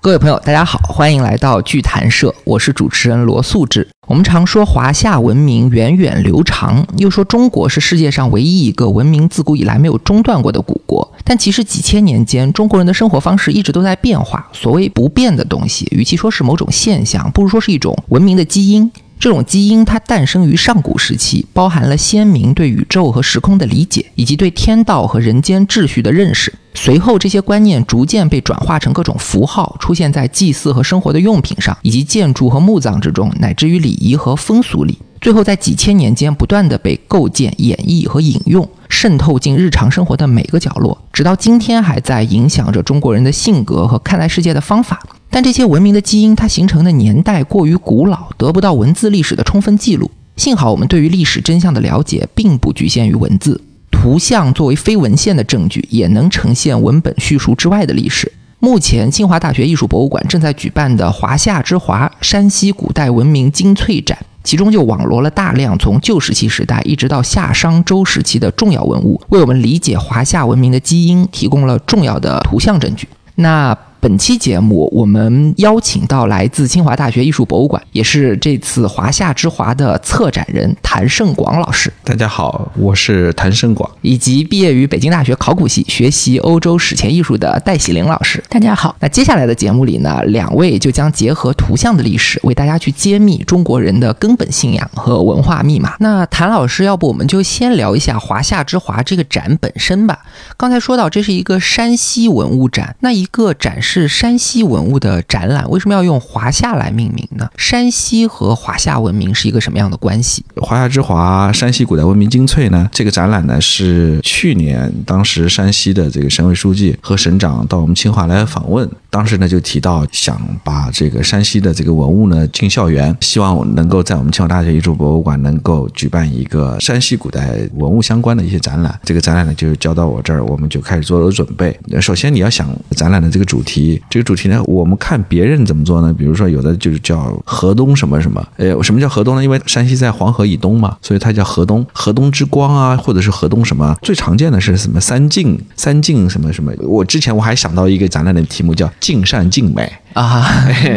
各位朋友，大家好，欢迎来到剧谈社，我是主持人罗素志。我们常说华夏文明源远流长，又说中国是世界上唯一一个文明自古以来没有中断过的古国。但其实几千年间，中国人的生活方式一直都在变化。所谓不变的东西，与其说是某种现象，不如说是一种文明的基因。这种基因它诞生于上古时期，包含了先民对宇宙和时空的理解，以及对天道和人间秩序的认识。随后，这些观念逐渐被转化成各种符号，出现在祭祀和生活的用品上，以及建筑和墓葬之中，乃至于礼仪和风俗里。最后，在几千年间不断的被构建、演绎和引用，渗透进日常生活的每个角落，直到今天还在影响着中国人的性格和看待世界的方法。但这些文明的基因，它形成的年代过于古老，得不到文字历史的充分记录。幸好，我们对于历史真相的了解，并不局限于文字。图像作为非文献的证据，也能呈现文本叙述之外的历史。目前，清华大学艺术博物馆正在举办的“华夏之华：山西古代文明精粹展”，其中就网罗了大量从旧石器时代一直到夏商周时期的重要文物，为我们理解华夏文明的基因提供了重要的图像证据。那。本期节目，我们邀请到来自清华大学艺术博物馆，也是这次华夏之华的策展人谭胜广老师。大家好，我是谭胜广，以及毕业于北京大学考古系、学习欧洲史前艺术的戴喜玲老师。大家好。那接下来的节目里呢，两位就将结合图像的历史，为大家去揭秘中国人的根本信仰和文化密码。那谭老师，要不我们就先聊一下华夏之华这个展本身吧。刚才说到这是一个山西文物展，那一个展示。是山西文物的展览，为什么要用华夏来命名呢？山西和华夏文明是一个什么样的关系？华夏之华，山西古代文明精粹呢？这个展览呢是去年当时山西的这个省委书记和省长到我们清华来访问，当时呢就提到想把这个山西的这个文物呢进校园，希望能够在我们清华大学艺术博物馆能够举办一个山西古代文物相关的一些展览。这个展览呢就交到我这儿，我们就开始做了准备。首先你要想展览的这个主题。这个主题呢，我们看别人怎么做呢？比如说，有的就是叫河东什么什么，哎，什么叫河东呢？因为山西在黄河以东嘛，所以它叫河东，河东之光啊，或者是河东什么？最常见的是什么？三晋，三晋什么什么？我之前我还想到一个展览的题目叫“尽善尽美”。啊，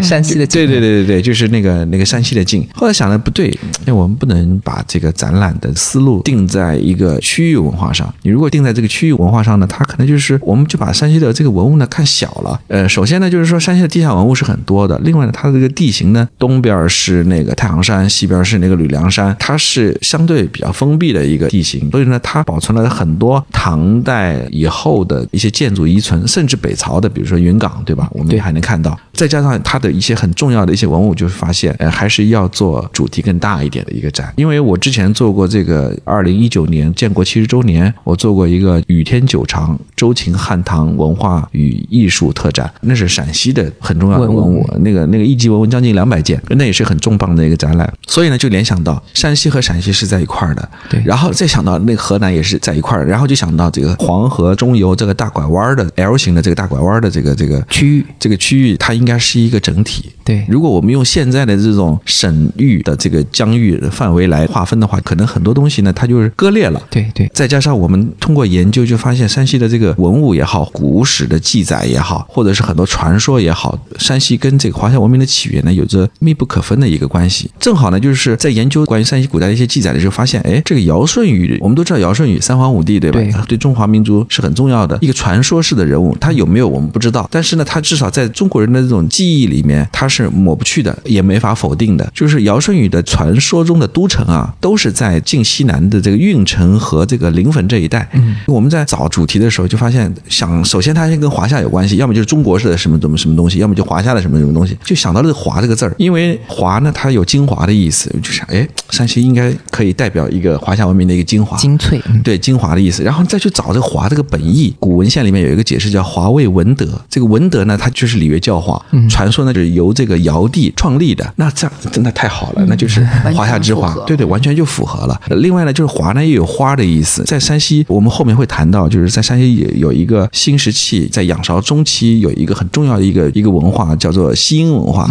山西的对对对对对，就是那个那个山西的晋。后来想的不对，因为我们不能把这个展览的思路定在一个区域文化上。你如果定在这个区域文化上呢，它可能就是我们就把山西的这个文物呢看小了。呃，首先呢就是说山西的地下文物是很多的，另外呢它的这个地形呢，东边是那个太行山，西边是那个吕梁山，它是相对比较封闭的一个地形，所以呢它保存了很多唐代以后的一些建筑遗存，甚至北朝的，比如说云冈，对吧？我们还能看到。再加上它的一些很重要的一些文物，就发现，呃，还是要做主题更大一点的一个展。因为我之前做过这个二零一九年建国七十周年，我做过一个雨天久长周秦汉唐文化与艺术特展，那是陕西的很重要的文物，那个那个一级文物将近两百件，那也是很重磅的一个展览。所以呢，就联想到山西和陕西是在一块儿的，对。然后再想到那个河南也是在一块儿，然后就想到这个黄河中游这个大拐弯的 L 型的这个大拐弯的这个这个区域，这个区域它应。应该是一个整体。对，如果我们用现在的这种省域的这个疆域范围来划分的话，可能很多东西呢，它就是割裂了。对对。再加上我们通过研究，就发现山西的这个文物也好，古史的记载也好，或者是很多传说也好，山西跟这个华夏文明的起源呢，有着密不可分的一个关系。正好呢，就是在研究关于山西古代的一些记载的时候，发现，哎，这个尧舜禹，我们都知道尧舜禹三皇五帝，对吧？对。对中华民族是很重要的一个传说式的人物，他有没有我们不知道，但是呢，他至少在中国人的这种记忆。里面它是抹不去的，也没法否定的。就是尧舜禹的传说中的都城啊，都是在晋西南的这个运城和这个临汾这一带。嗯，我们在找主题的时候就发现，想首先它先跟华夏有关系，要么就是中国式的什么什么什么东西，要么就华夏的什么什么东西，就想到了“华”这个字儿。因为“华”呢，它有精华的意思，就想哎，山西应该可以代表一个华夏文明的一个精华、精粹，对精华的意思。然后再去找这个“华”这个本意，古文献里面有一个解释叫“华为文德”。这个文德呢，它就是礼乐教化，传。说呢，就是由这个尧帝创立的，那这样真的太好了，那就是华夏之华，对对，完全就符合了。另外呢，就是华呢也有花的意思，在山西，我们后面会谈到，就是在山西有有一个新石器，在仰韶中期有一个很重要的一个一个文化，叫做西殷文化。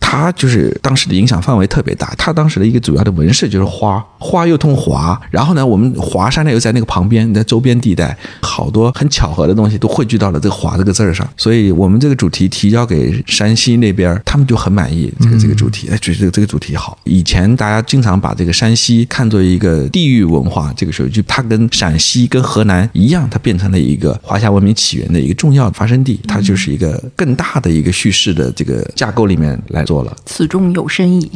它就是当时的影响范围特别大。它当时的一个主要的纹饰就是花，花又通华，然后呢，我们华山呢又在那个旁边在周边地带，好多很巧合的东西都汇聚到了这个“华”这个字儿上。所以我们这个主题提交给山西那边，他们就很满意这个这个主题，哎，觉得这个主题好。以前大家经常把这个山西看作一个地域文化，这个时候就它跟陕西、跟河南一样，它变成了一个华夏文明起源的一个重要的发生地，它就是一个更大的一个叙事的这个架构里面来做了。此中有深意。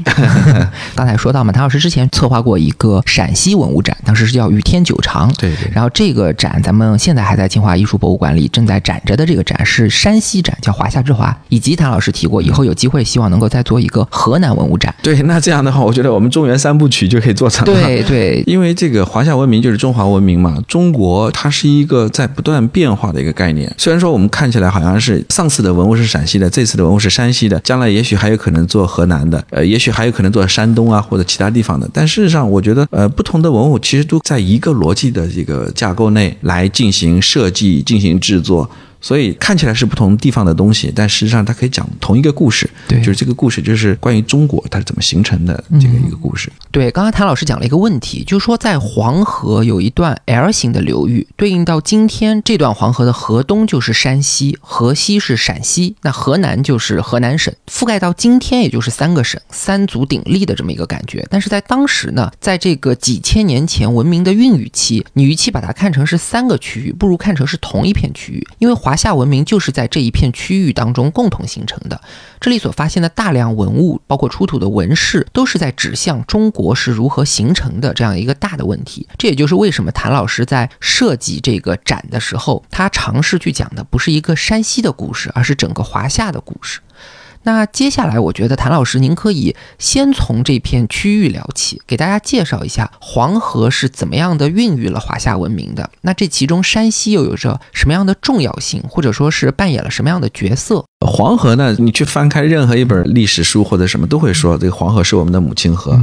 刚才说到嘛，谭老师之前策划过一个陕西文物展，当时是叫“雨天九长”。对对。然后这个展，咱们现在还在清华艺术博物馆里正在展着的这个展是山西展，叫“华夏之华”。以及谭老师提过，以后有机会希望能够再做一个河南文物展。对，那这样的话，我觉得我们中原三部曲就可以做成了。对对，因为这个华夏文明就是中华文明嘛，中国它是一个在不断变化的一个概念。虽然说我们看起来好像是上次的文物是陕西的，这次的文物是山西的，将来也许还有可能做河南的，呃，也许还有可能做山东啊或者其他地方的。但事实上，我觉得呃，不同的文物其实都在一个逻辑的这个架构内来进行设计、进行制作。所以看起来是不同地方的东西，但实际上它可以讲同一个故事。对，就是这个故事就是关于中国它是怎么形成的这个一个故事。对，刚刚谭老师讲了一个问题，就是说在黄河有一段 L 型的流域，对应到今天这段黄河的河东就是山西，河西是陕西，那河南就是河南省，覆盖到今天也就是三个省，三足鼎立的这么一个感觉。但是在当时呢，在这个几千年前文明的孕育期，你与其把它看成是三个区域，不如看成是同一片区域，因为华。华夏文明就是在这一片区域当中共同形成的。这里所发现的大量文物，包括出土的纹饰，都是在指向中国是如何形成的这样一个大的问题。这也就是为什么谭老师在设计这个展的时候，他尝试去讲的不是一个山西的故事，而是整个华夏的故事。那接下来，我觉得谭老师，您可以先从这片区域聊起，给大家介绍一下黄河是怎么样的孕育了华夏文明的。那这其中山西又有着什么样的重要性，或者说是扮演了什么样的角色？黄河呢？你去翻开任何一本历史书或者什么，都会说这个黄河是我们的母亲河。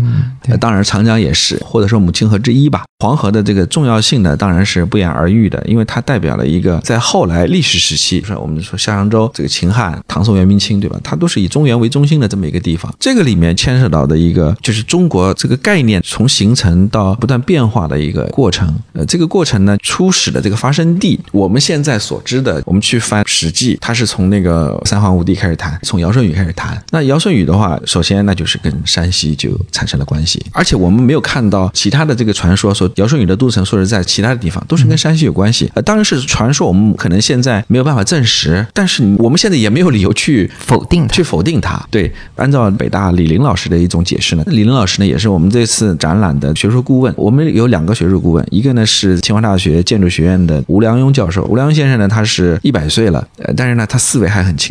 当然，长江也是，或者说母亲河之一吧。黄河的这个重要性呢，当然是不言而喻的，因为它代表了一个在后来历史时期，说我们说夏商周、这个秦汉、唐宋元明清，对吧？它都是以中原为中心的这么一个地方。这个里面牵涉到的一个，就是中国这个概念从形成到不断变化的一个过程。呃，这个过程呢，初始的这个发生地，我们现在所知的，我们去翻《史记》，它是从那个。三皇五帝开始谈，从尧舜禹开始谈。那尧舜禹的话，首先那就是跟山西就产生了关系，而且我们没有看到其他的这个传说说尧舜禹的都城说是在其他的地方，都是跟山西有关系。呃，当然是传说，我们可能现在没有办法证实，但是我们现在也没有理由去否定去否定它。对，按照北大李林老师的一种解释呢，李林老师呢也是我们这次展览的学术顾问。我们有两个学术顾问，一个呢是清华大学建筑学院的吴良镛教授。吴良镛先生呢，他是一百岁了，呃，但是呢他思维还很清。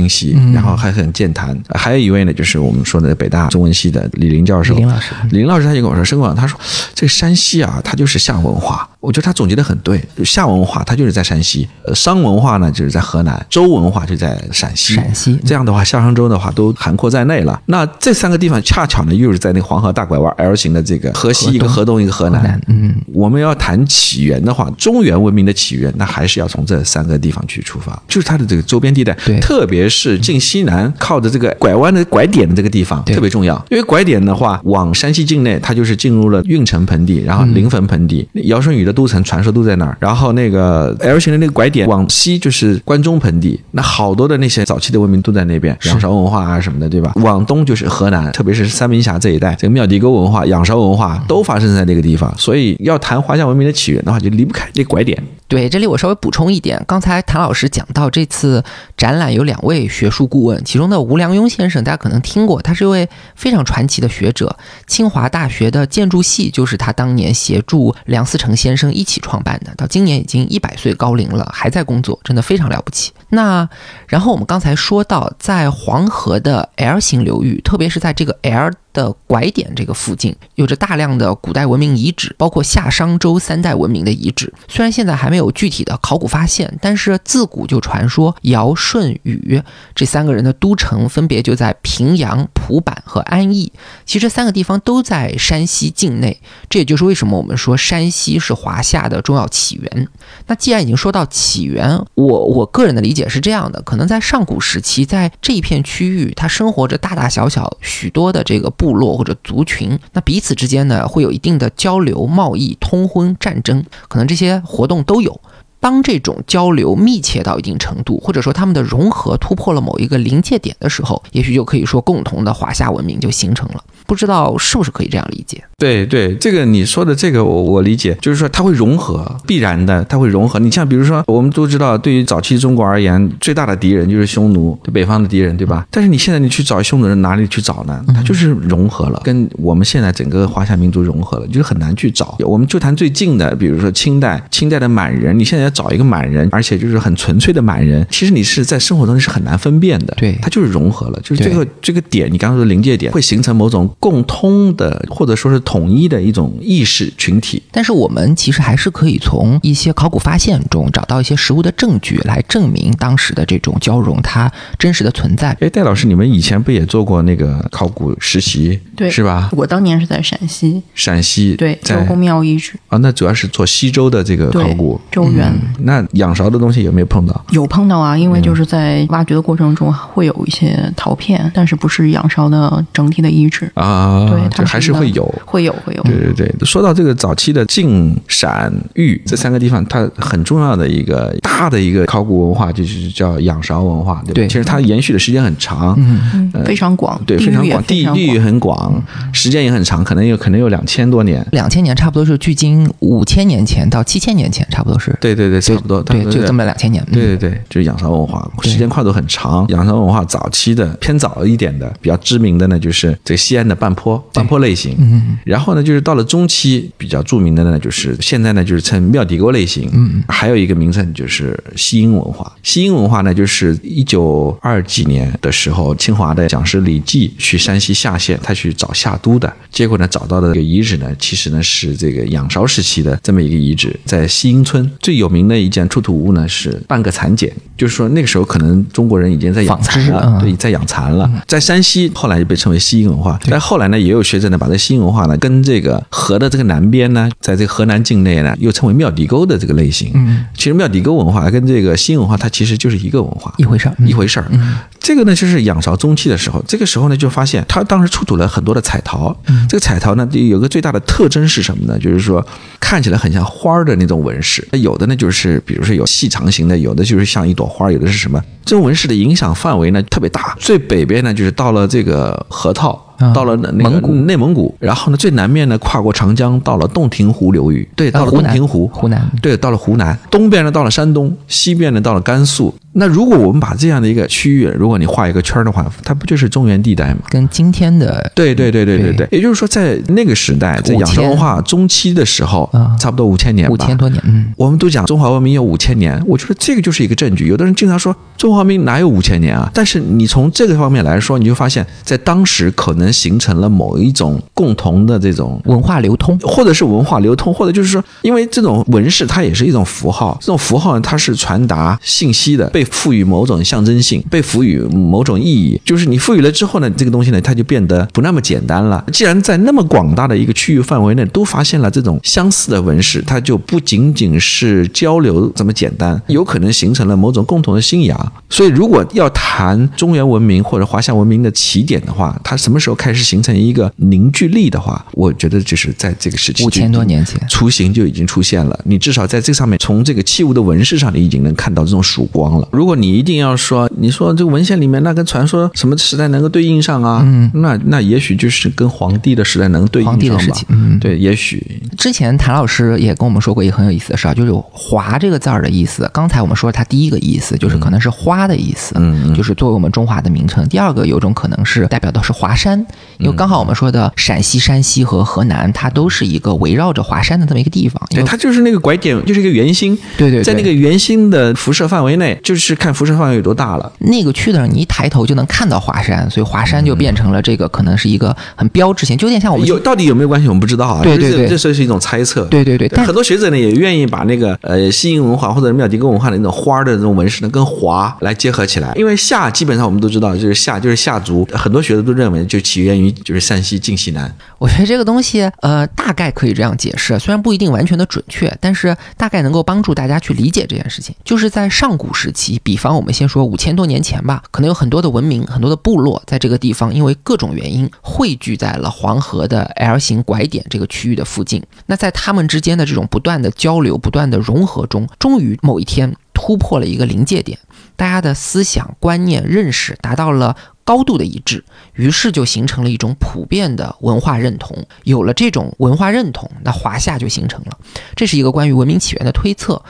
然后还很健谈，还有一位呢，就是我们说的北大中文系的李林教授。李林老师，李林老师他就跟我说，申广，他说这个山西啊，它就是夏文化。我觉得他总结的很对，夏文化它就是在山西，呃，商文化呢就是在河南，周文化就在陕西。陕西。这样的话，夏商周的话都涵括在内了。那这三个地方恰巧呢，又是在那个黄河大拐弯 L 型的这个河西一个河东。一个河南。嗯，我们要谈起源的话，中原文明的起源，那还是要从这三个地方去出发，就是它的这个周边地带，对，特别是进西南靠着这个拐弯的拐点的这个地方特别重要，因为拐点的话往山西境内，它就是进入了运城盆地，然后临汾盆地，尧舜禹的都城传说都在。在那儿，然后那个 L 型的那个拐点往西就是关中盆地，那好多的那些早期的文明都在那边，仰韶文化啊什么的，对吧？往东就是河南，特别是三门峡这一带，这个庙底沟文化、仰韶文化都发生在那个地方，所以要谈华夏文明的起源的话，就离不开这拐点。对，这里我稍微补充一点，刚才谭老师讲到这次展览有两位学术顾问，其中的吴良镛先生，大家可能听过，他是一位非常传奇的学者，清华大学的建筑系就是他当年协助梁思成先生一起创办的，到今年已经一百岁高龄了，还在工作，真的非常了不起。那然后我们刚才说到，在黄河的 L 型流域，特别是在这个 L 的拐点这个附近有着大量的古代文明遗址，包括夏商周三代文明的遗址。虽然现在还没有具体的考古发现，但是自古就传说尧、舜、禹这三个人的都城分别就在平阳、蒲坂和安邑。其实三个地方都在山西境内，这也就是为什么我们说山西是华夏的重要起源。那既然已经说到起源，我我个人的理解是这样的：可能在上古时期，在这一片区域，它生活着大大小小许多的这个部落或者族群，那彼此之间呢会有一定的交流、贸易、通婚、战争，可能这些活动都有。当这种交流密切到一定程度，或者说他们的融合突破了某一个临界点的时候，也许就可以说共同的华夏文明就形成了。不知道是不是可以这样理解？对对，这个你说的这个我我理解，就是说它会融合，必然的它会融合。你像比如说，我们都知道，对于早期中国而言，最大的敌人就是匈奴，对北方的敌人，对吧？但是你现在你去找匈奴人哪里去找呢？它就是融合了，跟我们现在整个华夏民族融合了，就是很难去找。我们就谈最近的，比如说清代，清代的满人，你现在要找一个满人，而且就是很纯粹的满人，其实你是在生活中是很难分辨的。对，它就是融合了，就是这个这个点，你刚刚说临界点会形成某种。共通的或者说是统一的一种意识群体，但是我们其实还是可以从一些考古发现中找到一些实物的证据来证明当时的这种交融它真实的存在。哎，戴老师，你们以前不也做过那个考古实习？对，是吧？我当年是在陕西，陕西对周在公庙遗址，啊，那主要是做西周的这个考古。周原。那仰韶的东西有没有碰到？有碰到啊，因为就是在挖掘的过程中会有一些陶片，但是不是仰韶的整体的遗址，啊，对，这还是会有。会有，会有。对对对，说到这个早期的晋、陕、豫这三个地方，它很重要的一个大的一个考古文化，就是叫仰韶文化，对吧？对其实它延续的时间很长，嗯，嗯，非常广，对，非常广，地地域很广，时间也很长，可能有可能有两千多年。两千年差不多是距今五千年前到七千年前，差不多是。对对对，差不多，对，就这么。么两千年。嗯对对对，就是仰韶文化，时间跨度很长。仰韶文化早期的偏早一点的，比较知名的呢，就是这个西安的半坡半坡类型。嗯，然后呢，就是到了中期比较著名的呢，就是现在呢就是称庙底沟类型。嗯，还有一个名称就是西英文化。西英文化呢，就是一九二几年的时候，清华的讲师李济去山西夏县，他去找夏都的，结果呢找到的这个遗址呢，其实呢是这个仰韶时期的这么一个遗址，在西英村最有名的一件出土物呢是半个蚕茧，就是说那个时候可能中国人已经在养蚕了，嗯对，在养蚕了，在山西后来就被称为西英文化，但后来呢也有学者呢把这新文化呢跟这个河的这个南边呢，在这个河南境内呢又称为庙底沟的这个类型，嗯，其实庙底沟文化跟这个新文化它其实就是一个文化，一回事儿。嗯一回事儿。这个呢，就是仰韶中期的时候，这个时候呢，就发现他当时出土了很多的彩陶。这个彩陶呢，有个最大的特征是什么呢？就是说看起来很像花儿的那种纹饰。有的呢，就是比如说有细长型的，有的就是像一朵花儿，有的是什么？这种纹饰的影响范围呢特别大。最北边呢，就是到了这个河套。啊。到了那那个蒙古。内蒙古，然后呢，最南面呢，跨过长江，到了洞庭湖流域，对，到了洞庭湖，湖南。对，到了湖南，东边呢到了山东，西边呢到了甘肃。那如果我们把这样的一个区域，如果你画一个圈儿的话，它不就是中原地带吗？跟今天的对对对对对对对，也就是说，在那个时代，在五仰韶文化中期的时候啊，差不多五千年吧，五千多年，嗯，我们都讲中华文明有五千年，我觉得这个就是一个证据。有的人经常说中华文明哪有五千年啊？但是你从这个方面来说，你就发现，在当时可能形成了某一种共同的这种文化流通。或者是文化流通，或者就是说，因为这种纹饰它也是一种符号，这种符号呢，它是传达信息的，被赋予某种象征性，被赋予某种意义。就是你赋予了之后呢，这个东西呢，它就变得不那么简单了。既然在那么广大的一个区域范围内都发现了这种相似的纹饰，它就不仅仅是交流这么简单，有可能形成了某种共同的信仰。所以，如果要谈中原文明或者华夏文明的起点的话，它什么时候开始形成一个凝聚力的话，我觉得就是在这个时期，五千多年前雏形就已经出现了。你至少在这上面，从这个器物的纹饰上，你已经能看到这种曙光了。如果你一定要说，你说这个文献里面那跟传说什么时代能够对应上啊？嗯，那那也许就是跟皇帝的时代能对应上吧。皇帝的事情嗯对，也许之前谭老师也跟我们说过一个很有意思的事儿，就是“华”这个字儿的意思。刚才我们说它第一个意思就是可能是花的意思，嗯就是作为我们中华的名称。第二个有种可能是代表的是华山，因为刚好我们说的陕西、山西和河南，它都是一个围绕着华山的这么一个地方。对，它就是那个拐点，就是一个圆心。对对对在那个圆心的辐射范围内，就是是看辐射范围有多大了？那个区的上，你一抬头就能看到华山，所以华山就变成了这个可能是一个很标志性，就有点像我们有到底有没有关系，我们不知道啊。对对对这这是一种猜测。对对对，但很多学者呢也愿意把那个呃西瀛文化或者妙迪根文化的那种花儿的这种纹饰呢跟华来结合起来，因为夏基本上我们都知道就是夏就是夏族，很多学者都认为就起源于就是山西晋西南。我觉得这个东西呃大概可以这样解释，虽然不一定完全的准确，但是大概能够帮助大家去理解这件事情。就是在上古时期，比方我们先说五千多年前吧，可能有很多的文明、很多的部落在这个地方，因为各种原因汇聚在了黄河的 L 型拐点这个区域的附近。那在他们之间的这种不断的交流、不断的融合中，终于某一天突破了一个临界点，大家的思想、观念、认识达到了高度的一致，于是就形成了一种普遍的文化认同。有了这种文化认同，那华夏就形成了。这是一个关于文明起源的推测。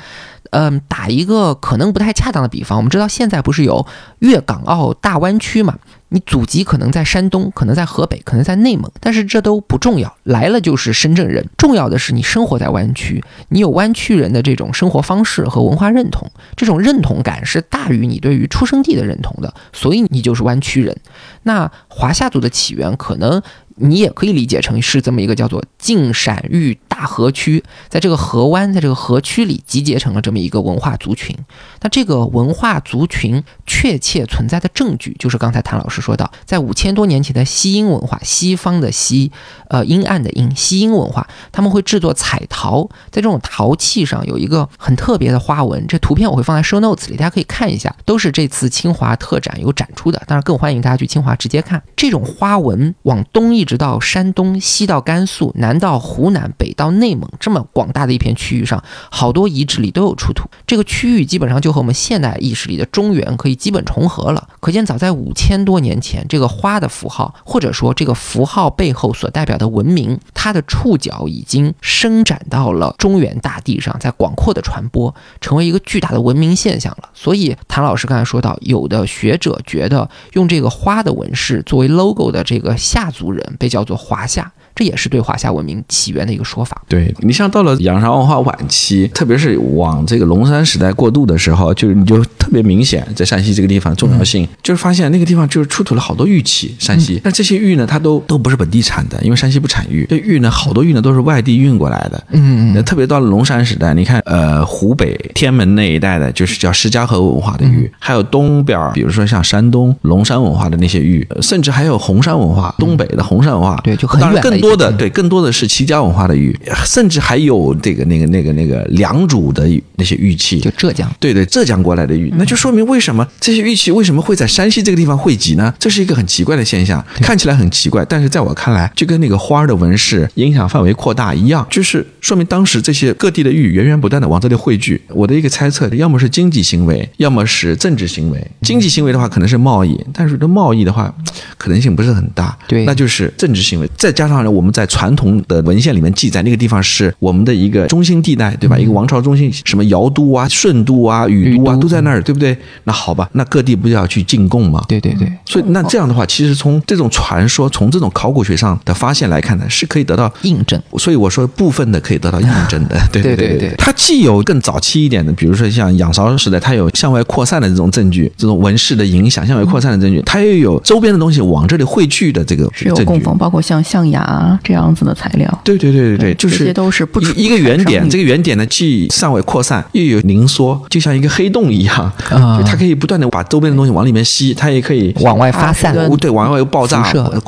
嗯，打一个可能不太恰当的比方，我们知道现在不是有粤港澳大湾区嘛？你祖籍可能在山东，可能在河北，可能在内蒙，但是这都不重要，来了就是深圳人。重要的是你生活在湾区，你有湾区人的这种生活方式和文化认同，这种认同感是大于你对于出生地的认同的，所以你就是湾区人。那华夏族的起源可能。你也可以理解成是这么一个叫做晋陕豫大河区，在这个河湾，在这个河区里集结成了这么一个文化族群。那这个文化族群确切存在的证据，就是刚才谭老师说到，在五千多年前的西英文化，西方的西，呃，阴暗的阴，西英文化，他们会制作彩陶，在这种陶器上有一个很特别的花纹。这图片我会放在 show notes 里，大家可以看一下，都是这次清华特展有展出的。当然，更欢迎大家去清华直接看这种花纹，往东一直到山东，西到甘肃，南到湖南，北到内蒙，这么广大的一片区域上，好多遗址里都有出土。这个区域基本上就和我们现代意识里的中原可以基本重合了。可见，早在五千多年前，这个花的符号，或者说这个符号背后所代表的文明，它的触角已经伸展到了中原大地上，在广阔的传播，成为一个巨大的文明现象了。所以，谭老师刚才说到，有的学者觉得用这个花的纹饰作为 logo 的这个夏族人被叫做。华夏，这也是对华夏文明起源的一个说法。对你像到了仰韶文化晚期，特别是往这个龙山时代过渡的时候，就是你就特别明显，在山西这个地方重要性，就是发现那个地方就是出土了好多玉器。山西，但这些玉呢，它都都不是本地产的，因为山西不产玉。这玉呢，好多玉呢都是外地运过来的。嗯嗯。特别到了龙山时代，你看，呃，湖北天门那一带的，就是叫石家河文化的玉，还有东边，比如说像山东龙山文化的那些玉，甚至还有红山文化，东北的红山文化。对，就很远。更多的对，更多的是齐家文化的玉，甚至还有这个那个那个那个良渚的那些玉器，就浙江。对对，浙江过来的玉，那就说明为什么这些玉器为什么会在山西这个地方汇集呢？这是一个很奇怪的现象，看起来很奇怪，但是在我看来，就跟那个花儿的纹饰影响范围扩大一样，就是说明当时这些各地的玉源源不断的往这里汇聚。我的一个猜测，要么是经济行为，要么是政治行为。经济行为的话，可能是贸易，但是这贸易的话，可能性不是很大。对，那就是政治行为，再加上呢，我们在传统的文献里面记载，那个地方是我们的一个中心地带，对吧？一个王朝中心，什么尧都啊、舜都啊、禹都啊，都在那儿，对不对？那好吧，那各地不就要去进贡吗？对对对。所以那这样的话，其实从这种传说，从这种考古学上的发现来看呢，是可以得到印证。所以我说部分的可以得到印证的。对对对对。它既有更早期一点的，比如说像仰韶时代，它有向外扩散的这种证据，这种纹饰的影响向外扩散的证据，它又有周边的东西往这里汇聚的这个是有供奉，包括像象牙这样子的材料。对对对对对，就是这些都是不一个原点，这个原点呢既尚未扩散，又有凝缩，就像一个黑洞一样，啊，它可以不断的把周边的东西往里面吸，它也可以往外发散，对，往外有爆炸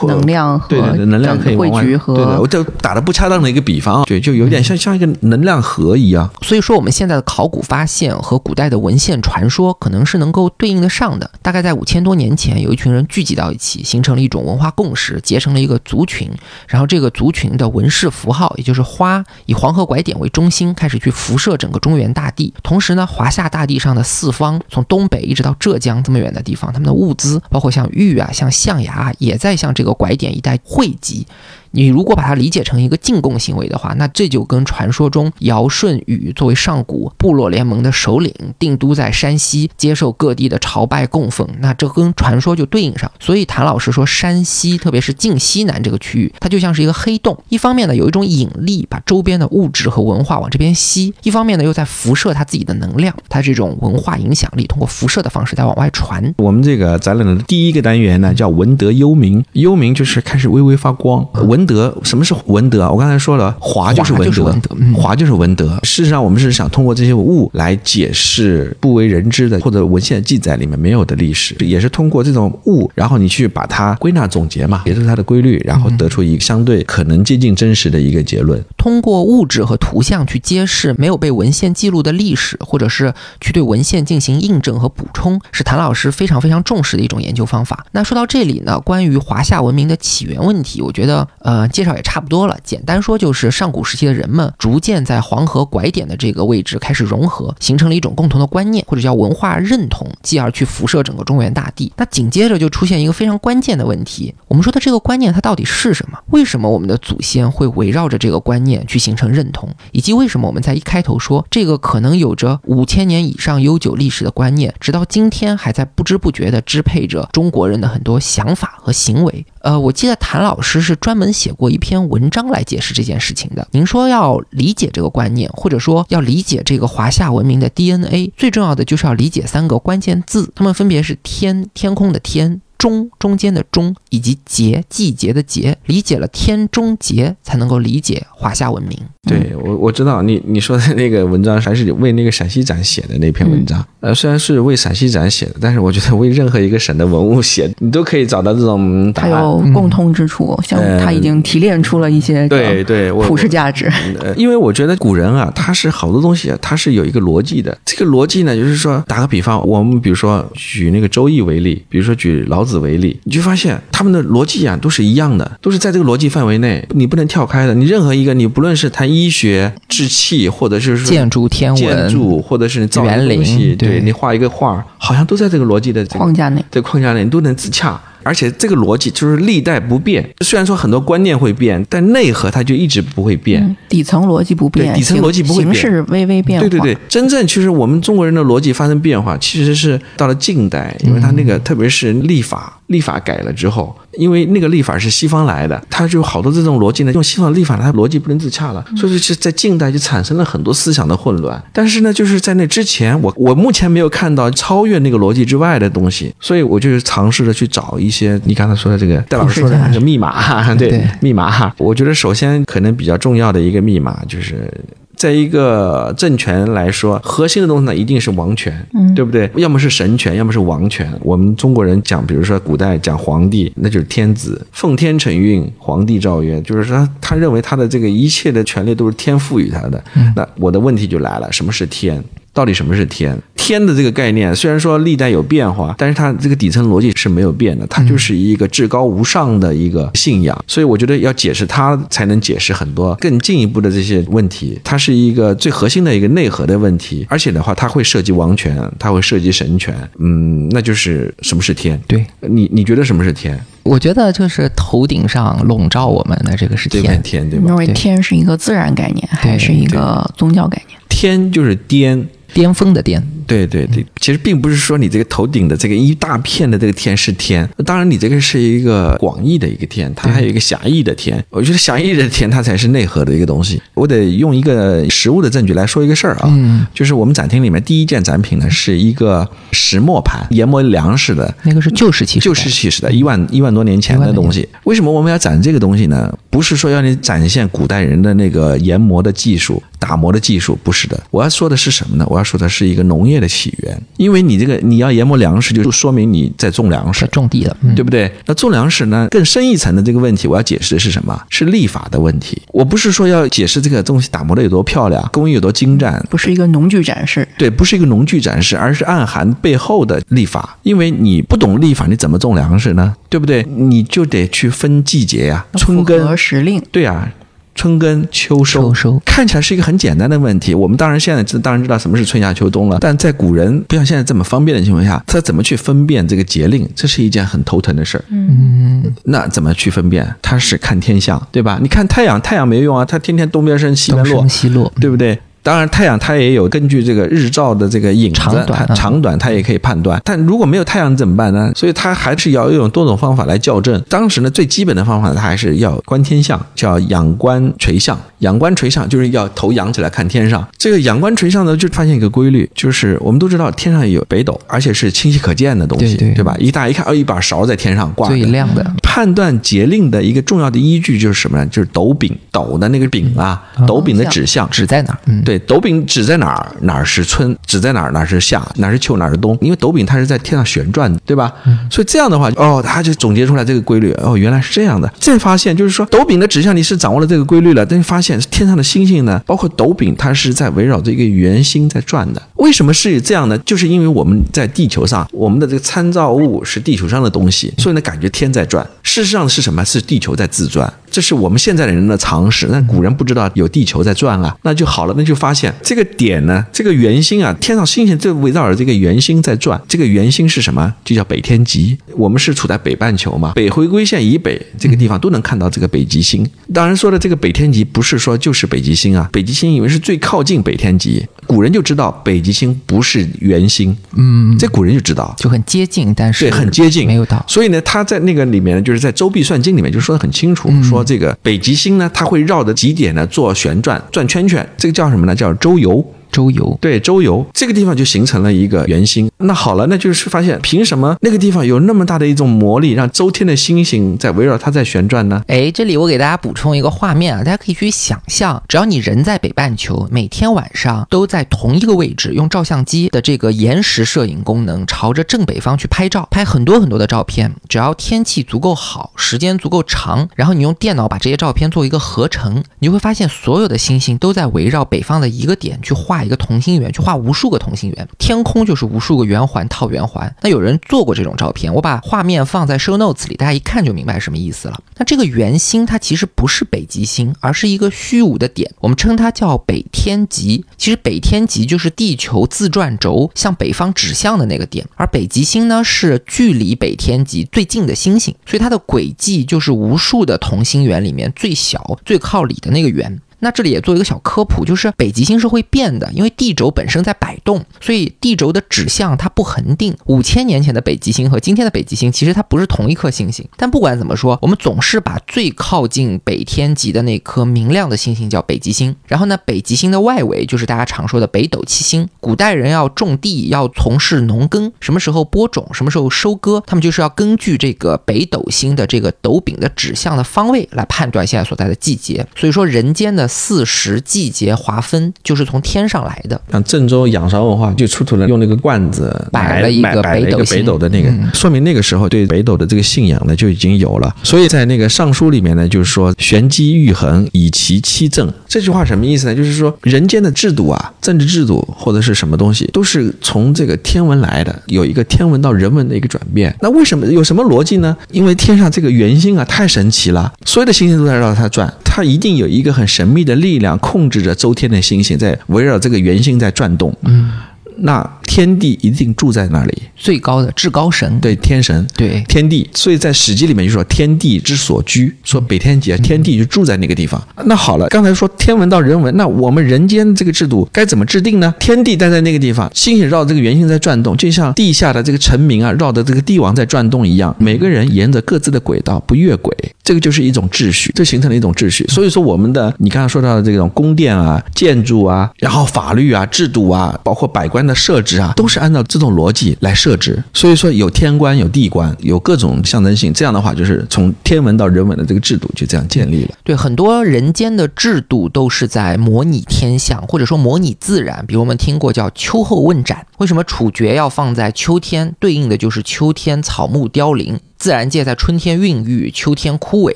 能量，对能量可以汇聚和，对的，我就打的不恰当的一个比方，对，就有点像像一个能量核一样。所以说，我们现在的考古发现和古代的文献传说可能是能够对应得上的。大概在五千多年前，有一群人聚集到一起，形成了一种文化共识，结成了一个族群，然这个族群的纹饰符号，也就是花，以黄河拐点为中心，开始去辐射整个中原大地。同时呢，华夏大地上的四方，从东北一直到浙江这么远的地方，他们的物资，包括像玉啊、像象牙啊，也在向这个拐点一带汇集。你如果把它理解成一个进贡行为的话，那这就跟传说中尧舜禹作为上古部落联盟的首领，定都在山西，接受各地的朝拜供奉，那这跟传说就对应上。所以谭老师说，山西特别是晋西南这个区域，它就像是一个黑洞，一方面呢有一种引力把周边的物质和文化往这边吸，一方面呢又在辐射它自己的能量，它这种文化影响力通过辐射的方式在往外传。我们这个展览的第一个单元呢，叫文德幽冥，幽冥就是开始微微发光。文德什么是文德啊？我刚才说了，华就是文德，华就是文德。事实上，我们是想通过这些物来解释不为人知的或者文献记载里面没有的历史，也是通过这种物，然后你去把它归纳总结嘛，也是它的规律，然后得出一个相对可能接近真实的一个结论。通过物质和图像去揭示没有被文献记录的历史，或者是去对文献进行印证和补充，是谭老师非常非常重视的一种研究方法。那说到这里呢，关于华夏文明的起源问题，我觉得呃呃介绍也差不多了。简单说就是上古时期的人们逐渐在黄河拐点的这个位置开始融合，形成了一种共同的观念，或者叫文化认同，继而去辐射整个中原大地。那紧接着就出现一个非常关键的问题：我们说的这个观念它到底是什么？为什么我们的祖先会围绕着这个观念去形成认同？以及为什么我们在一开头说这个可能有着五千年以上悠久历史的观念，直到今天还在不知不觉地支配着中国人的很多想法和行为？呃，我记得谭老师是专门写过一篇文章来解释这件事情的。您说要理解这个观念，或者说要理解这个华夏文明的 DNA，最重要的就是要理解三个关键字，它们分别是天，天空的天。中中间的中以及节季节的节，理解了天中节，才能够理解华夏文明。对我我知道你你说的那个文章还是为那个陕西展写的那篇文章，呃，虽然是为陕西展写的，但是我觉得为任何一个省的文物写，你都可以找到这种答案。它有共通之处，像他已经提炼出了一些对对普世价值。呃，因为我觉得古人啊，他是好多东西啊，他是有一个逻辑的。这个逻辑呢，就是说打个比方，我们比如说举那个周易为例，比如说举老子。为例，你就发现他们的逻辑啊都是一样的，都是在这个逻辑范围内，你不能跳开的。你任何一个，你不论是谈医学、制器，或者是说建筑、天文、建筑，或者是造东西，对你画一个画，好像都在这个逻辑的框架内，在框架内，你都能自洽。而且这个逻辑就是历代不变，虽然说很多观念会变，但内核它就一直不会变。底层逻辑不变，底层逻辑不会变，形式微微变化。对对对，真正其实我们中国人的逻辑发生变化，其实是到了近代，因为它那个特别是立法，历法改了之后，因为那个立法是西方来的，它就好多这种逻辑呢，用西方的立法，它逻辑不能自洽了，所以是在近代就产生了很多思想的混乱。但是呢，就是在那之前，我我目前没有看到超越那个逻辑之外的东西，所以我就尝试着去找一些你刚才说的。这个戴老师说的那个密码，对密码哈，我觉得首先可能比较重要的一个密码，就是在一个政权来说，核心的东西呢一定是王权，对不对？要么是神权，要么是王权。我们中国人讲，比如说古代讲皇帝，那就是天子，奉天承运，皇帝诏曰，就是说他认为他的这个一切的权利都是天赋予他的。那我的问题就来了，什么是天？到底什么是天？天的这个概念虽然说历代有变化，但是它这个底层逻辑是没有变的，它就是一个至高无上的一个信仰。所以我觉得要解释它，才能解释很多更进一步的这些问题。它是一个最核心的一个内核的问题，而且的话，它会涉及王权，它会涉及神权。嗯，那就是什么是天？对你，你觉得什么是天？我觉得就是头顶上笼罩我们的这个是天，天对吧？认为天是一个自然概念，还是一个宗教概念？天就是颠。巅峰的巅，对对对，其实并不是说你这个头顶的这个一大片的这个天是天，当然你这个是一个广义的一个天，它还有一个狭义的天。我觉得狭义的天它才是内核的一个东西。我得用一个实物的证据来说一个事儿啊，就是我们展厅里面第一件展品呢是一个石磨盘，研磨粮食的，那个是旧石器，旧石器时代一万一万多年前的东西。为什么我们要展这个东西呢？不是说要你展现古代人的那个研磨的技术。打磨的技术不是的，我要说的是什么呢？我要说的是一个农业的起源，因为你这个你要研磨粮食，就说明你在种粮食，种地的，对不对？那种粮食呢，更深一层的这个问题，我要解释的是什么？是立法的问题。我不是说要解释这个东西打磨的有多漂亮，工艺有多精湛，不是一个农具展示，对，不是一个农具展示，而是暗含背后的立法。因为你不懂立法，你怎么种粮食呢？对不对？你就得去分季节呀，春耕时令，对啊。春耕秋收，秋收看起来是一个很简单的问题。我们当然现在知当然知道什么是春夏秋冬了，但在古人不像现在这么方便的情况下，他怎么去分辨这个节令，这是一件很头疼的事儿。嗯，那怎么去分辨？他是看天象，对吧？你看太阳，太阳没用啊，它天天东边升西边落东升，西落，对不对？当然，太阳它也有根据这个日照的这个影子，它长短嗯长短它也可以判断。但如果没有太阳怎么办呢？所以它还是要用多种方法来校正。当时呢，最基本的方法，它还是要观天象，叫仰观垂象。仰观垂象就是要头仰起来看天上。这个仰观垂象呢，就发现一个规律，就是我们都知道天上有北斗，而且是清晰可见的东西，对对吧？一大一看，哦，一把勺在天上挂着，最亮的，判断节令的一个重要的依据就是什么呢？就是斗柄，斗的那个柄啊，斗柄的指向。指在哪儿？嗯，对，斗柄指在哪儿，哪儿是春；指在哪儿，哪儿是夏；哪儿是秋，哪儿是冬。因为斗柄它是在天上旋转的，对吧？所以这样的话，哦，他就总结出来这个规律。哦，原来是这样的。再发现就是说，斗柄的指向你是掌握了这个规律了，但是发现天上的星星呢，包括斗柄，它是在围绕着一个圆心在转的。为什么是这样呢？就是因为我们在地球上，我们的这个参照物是地球上的东西，所以呢，感觉天在转。事实上是什么？是地球在自转。这是我们现在的人的常识，但古人不知道有地球在转啊，那就好了，那就发现这个点呢，这个圆心啊，天上星星就围绕着这个圆心在转，这个圆心是什么？就叫北天极。我们是处在北半球嘛，北回归线以北这个地方都能看到这个北极星。当然说的这个北天极不是说就是北极星啊，北极星因为是最靠近北天极，古人就知道北极星不是圆心，嗯，这古人就知道。就很接近，但是对，很接近，没有到。所以呢，他在那个里面呢，就是在《周必算经》里面就说的很清楚，说这个北极星呢，它会绕着极点呢做旋转、转圈圈，这个叫什么呢？叫周游。周游，对，周游这个地方就形成了一个圆心。那好了，那就是发现凭什么那个地方有那么大的一种魔力，让周天的星星在围绕它在旋转呢？哎，这里我给大家补充一个画面啊，大家可以去想象，只要你人在北半球，每天晚上都在同一个位置，用照相机的这个延时摄影功能，朝着正北方去拍照，拍很多很多的照片。只要天气足够好，时间足够长，然后你用电脑把这些照片做一个合成，你就会发现所有的星星都在围绕北方的一个点去画一个同心圆，去画无数个同心圆，天空就是无数个圆环套圆环。那有人做过这种照片，我把画面放在 show notes 里，大家一看就明白什么意思了。那这个圆心它其实不是北极星，而是一个虚无的点，我们称它叫北天极。其实北天极就是地球自转轴向北方指向的那个点，而北极星呢是距离北天极最近的星星，所以它的轨迹就是无数的同心圆里面最小、最靠里的那个圆。那这里也做一个小科普，就是北极星是会变的，因为地轴本身在摆动，所以地轴的指向它不恒定。五千年前的北极星和今天的北极星其实它不是同一颗星星，但不管怎么说，我们总是把最靠近北天极的那颗明亮的星星叫北极星。然后呢，北极星的外围就是大家常说的北斗七星。古代人要种地，要从事农耕，什么时候播种，什么时候收割，他们就是要根据这个北斗星的这个斗柄的指向的方位来判断现在所在的季节。所以说，人间的四时季节划分就是从天上来的。像郑州仰韶文化就出土了用那个罐子摆了一个北斗星北斗的那个，说明那个时候对北斗的这个信仰呢就已经有了。所以在那个尚书里面呢，就是说玄机玉衡，以其七政。这句话什么意思呢？就是说人间的制度啊，政治制度或者是什么东西，都是从这个天文来的，有一个天文到人文的一个转变。那为什么有什么逻辑呢？因为天上这个圆心啊太神奇了，所有的星星都在绕它转，它一定有一个很神秘的力量控制着周天的星星在围绕这个圆心在转动。嗯，那天地一定住在那里，最高的至高神，对天神。对天地，所以在《史记》里面就说天地之所居，说北天极啊，天地就住在那个地方。那好了，刚才说天文到人文，那我们人间这个制度该怎么制定呢？天地待在那个地方，星星绕这个圆心在转动，就像地下的这个臣民啊，绕着这个帝王在转动一样，每个人沿着各自的轨道不越轨，这个就是一种秩序，这形成了一种秩序。所以说，我们的你刚刚说到的这种宫殿啊、建筑啊，然后法律啊、制度啊，包括百官的设置啊，都是按照这种逻辑来设置。所以说，有天官、有地官，有各种象征性。这样的话，就是从天文到人文的这个制度就这样建立了。对，很多人间的制度都是在模拟天象，或者说模拟自然。比如我们听过叫秋后问斩，为什么处决要放在秋天？对应的就是秋天草木凋零。自然界在春天孕育，秋天枯萎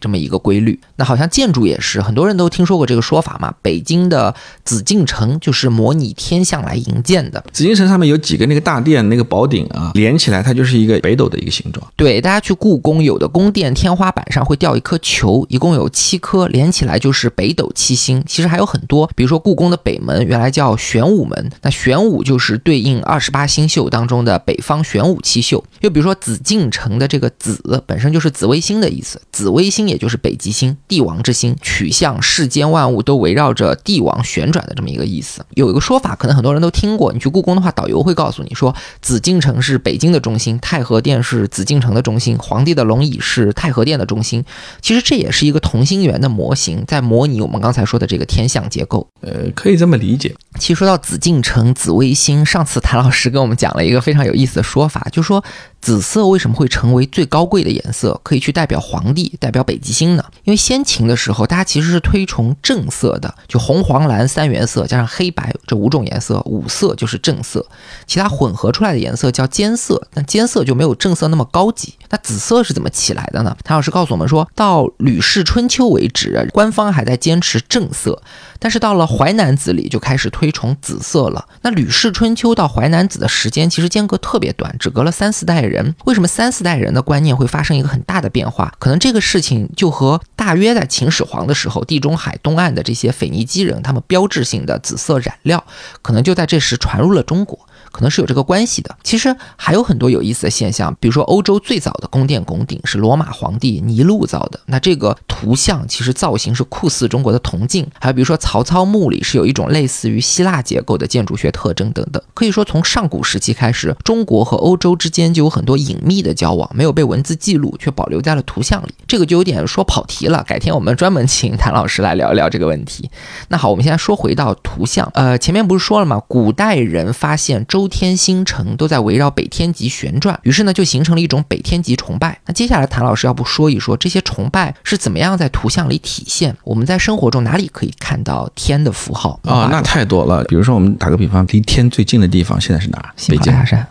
这么一个规律。那好像建筑也是，很多人都听说过这个说法嘛。北京的紫禁城就是模拟天象来营建的。紫禁城上面有几个那个大殿，那个宝顶啊，连起来它就是一个北斗的一个形状。对，大家去故宫，有的宫殿天花板上会吊一颗球，一共有七颗，连起来就是北斗七星。其实还有很多，比如说故宫的北门原来叫玄武门，那玄武就是对应二十八星宿当中的北方玄武七宿。又比如说紫禁城的这个紫。紫本身就是紫微星的意思，紫微星也就是北极星，帝王之星，取向世间万物都围绕着帝王旋转的这么一个意思。有一个说法，可能很多人都听过，你去故宫的话，导游会告诉你说，紫禁城是北京的中心，太和殿是紫禁城的中心，皇帝的龙椅是太和殿的中心。其实这也是一个同心圆的模型，在模拟我们刚才说的这个天象结构。呃，可以这么理解。其实说到紫禁城、紫微星，上次谭老师跟我们讲了一个非常有意思的说法，就说。紫色为什么会成为最高贵的颜色？可以去代表皇帝，代表北极星呢？因为先秦的时候，大家其实是推崇正色的，就红、黄、蓝三原色加上黑白这五种颜色，五色就是正色，其他混合出来的颜色叫间色。但间色就没有正色那么高级。那紫色是怎么起来的呢？谭老师告诉我们说，到《吕氏春秋》为止，官方还在坚持正色。但是到了《淮南子》里就开始推崇紫色了。那《吕氏春秋》到《淮南子》的时间其实间隔特别短，只隔了三四代人。为什么三四代人的观念会发生一个很大的变化？可能这个事情就和大约在秦始皇的时候，地中海东岸的这些腓尼基人他们标志性的紫色染料，可能就在这时传入了中国。可能是有这个关系的。其实还有很多有意思的现象，比如说欧洲最早的宫殿拱顶是罗马皇帝尼禄造的，那这个图像其实造型是酷似中国的铜镜。还有比如说曹操墓里是有一种类似于希腊结构的建筑学特征等等。可以说从上古时期开始，中国和欧洲之间就有很多隐秘的交往，没有被文字记录，却保留在了图像里。这个就有点说跑题了，改天我们专门请谭老师来聊一聊这个问题。那好，我们现在说回到图像，呃，前面不是说了吗？古代人发现周。周天星辰都在围绕北天极旋转，于是呢就形成了一种北天极崇拜。那接下来谭老师要不说一说这些崇拜是怎么样在图像里体现？我们在生活中哪里可以看到天的符号啊？那太多了。比如说我们打个比方，离天最近的地方现在是哪儿？喜马拉雅山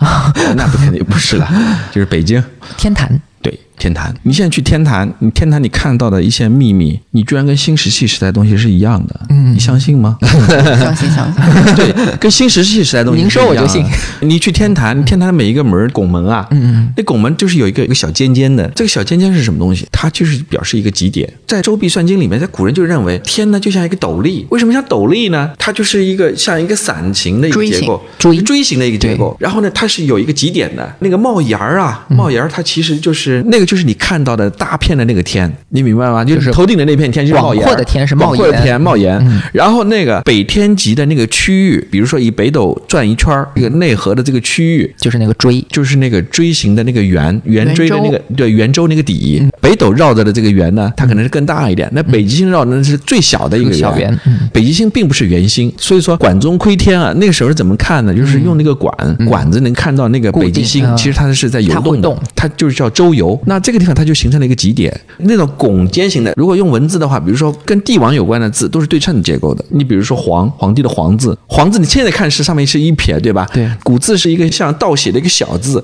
那不肯定不是了，就是北京天坛。天坛，你现在去天坛，你天坛你看到的一些秘密，你居然跟新石器时代东西是一样的，嗯，你相信吗？相 信相信，对，跟新石器时代东西，您说我就信。你去天坛，天坛的每一个门拱门啊，嗯，那拱门就是有一个一个小尖尖的，这个小尖尖是什么东西？它就是表示一个极点。在《周髀算经》里面，在古人就认为天呢就像一个斗笠，为什么像斗笠呢？它就是一个像一个伞形的一个结构，锥锥形的一个结构。然后呢，它是有一个极点的，那个帽檐儿啊，帽檐儿它其实就是那个。就是你看到的大片的那个天，你明白吗？就是头顶的那片天，就是冒烟。广阔的天是冒烟。天冒烟。然后那个北天极的那个区域，比如说以北斗转一圈儿，这个内核的这个区域，就是那个锥，就是那个锥形的那个圆圆锥的那个对圆周那个底。北斗绕着的这个圆呢，它可能是更大一点。那北极星绕的是最小的一个圆。北极星并不是圆心，所以说管中窥天啊，那个时候是怎么看呢？就是用那个管管子能看到那个北极星，其实它是在游动的，它就是叫周游。那这个地方它就形成了一个极点，那种拱肩型的。如果用文字的话，比如说跟帝王有关的字，都是对称的结构的。你比如说皇，皇帝的皇字，皇字你现在看是上面是一撇，对吧？对。古字是一个像倒写的一个小字，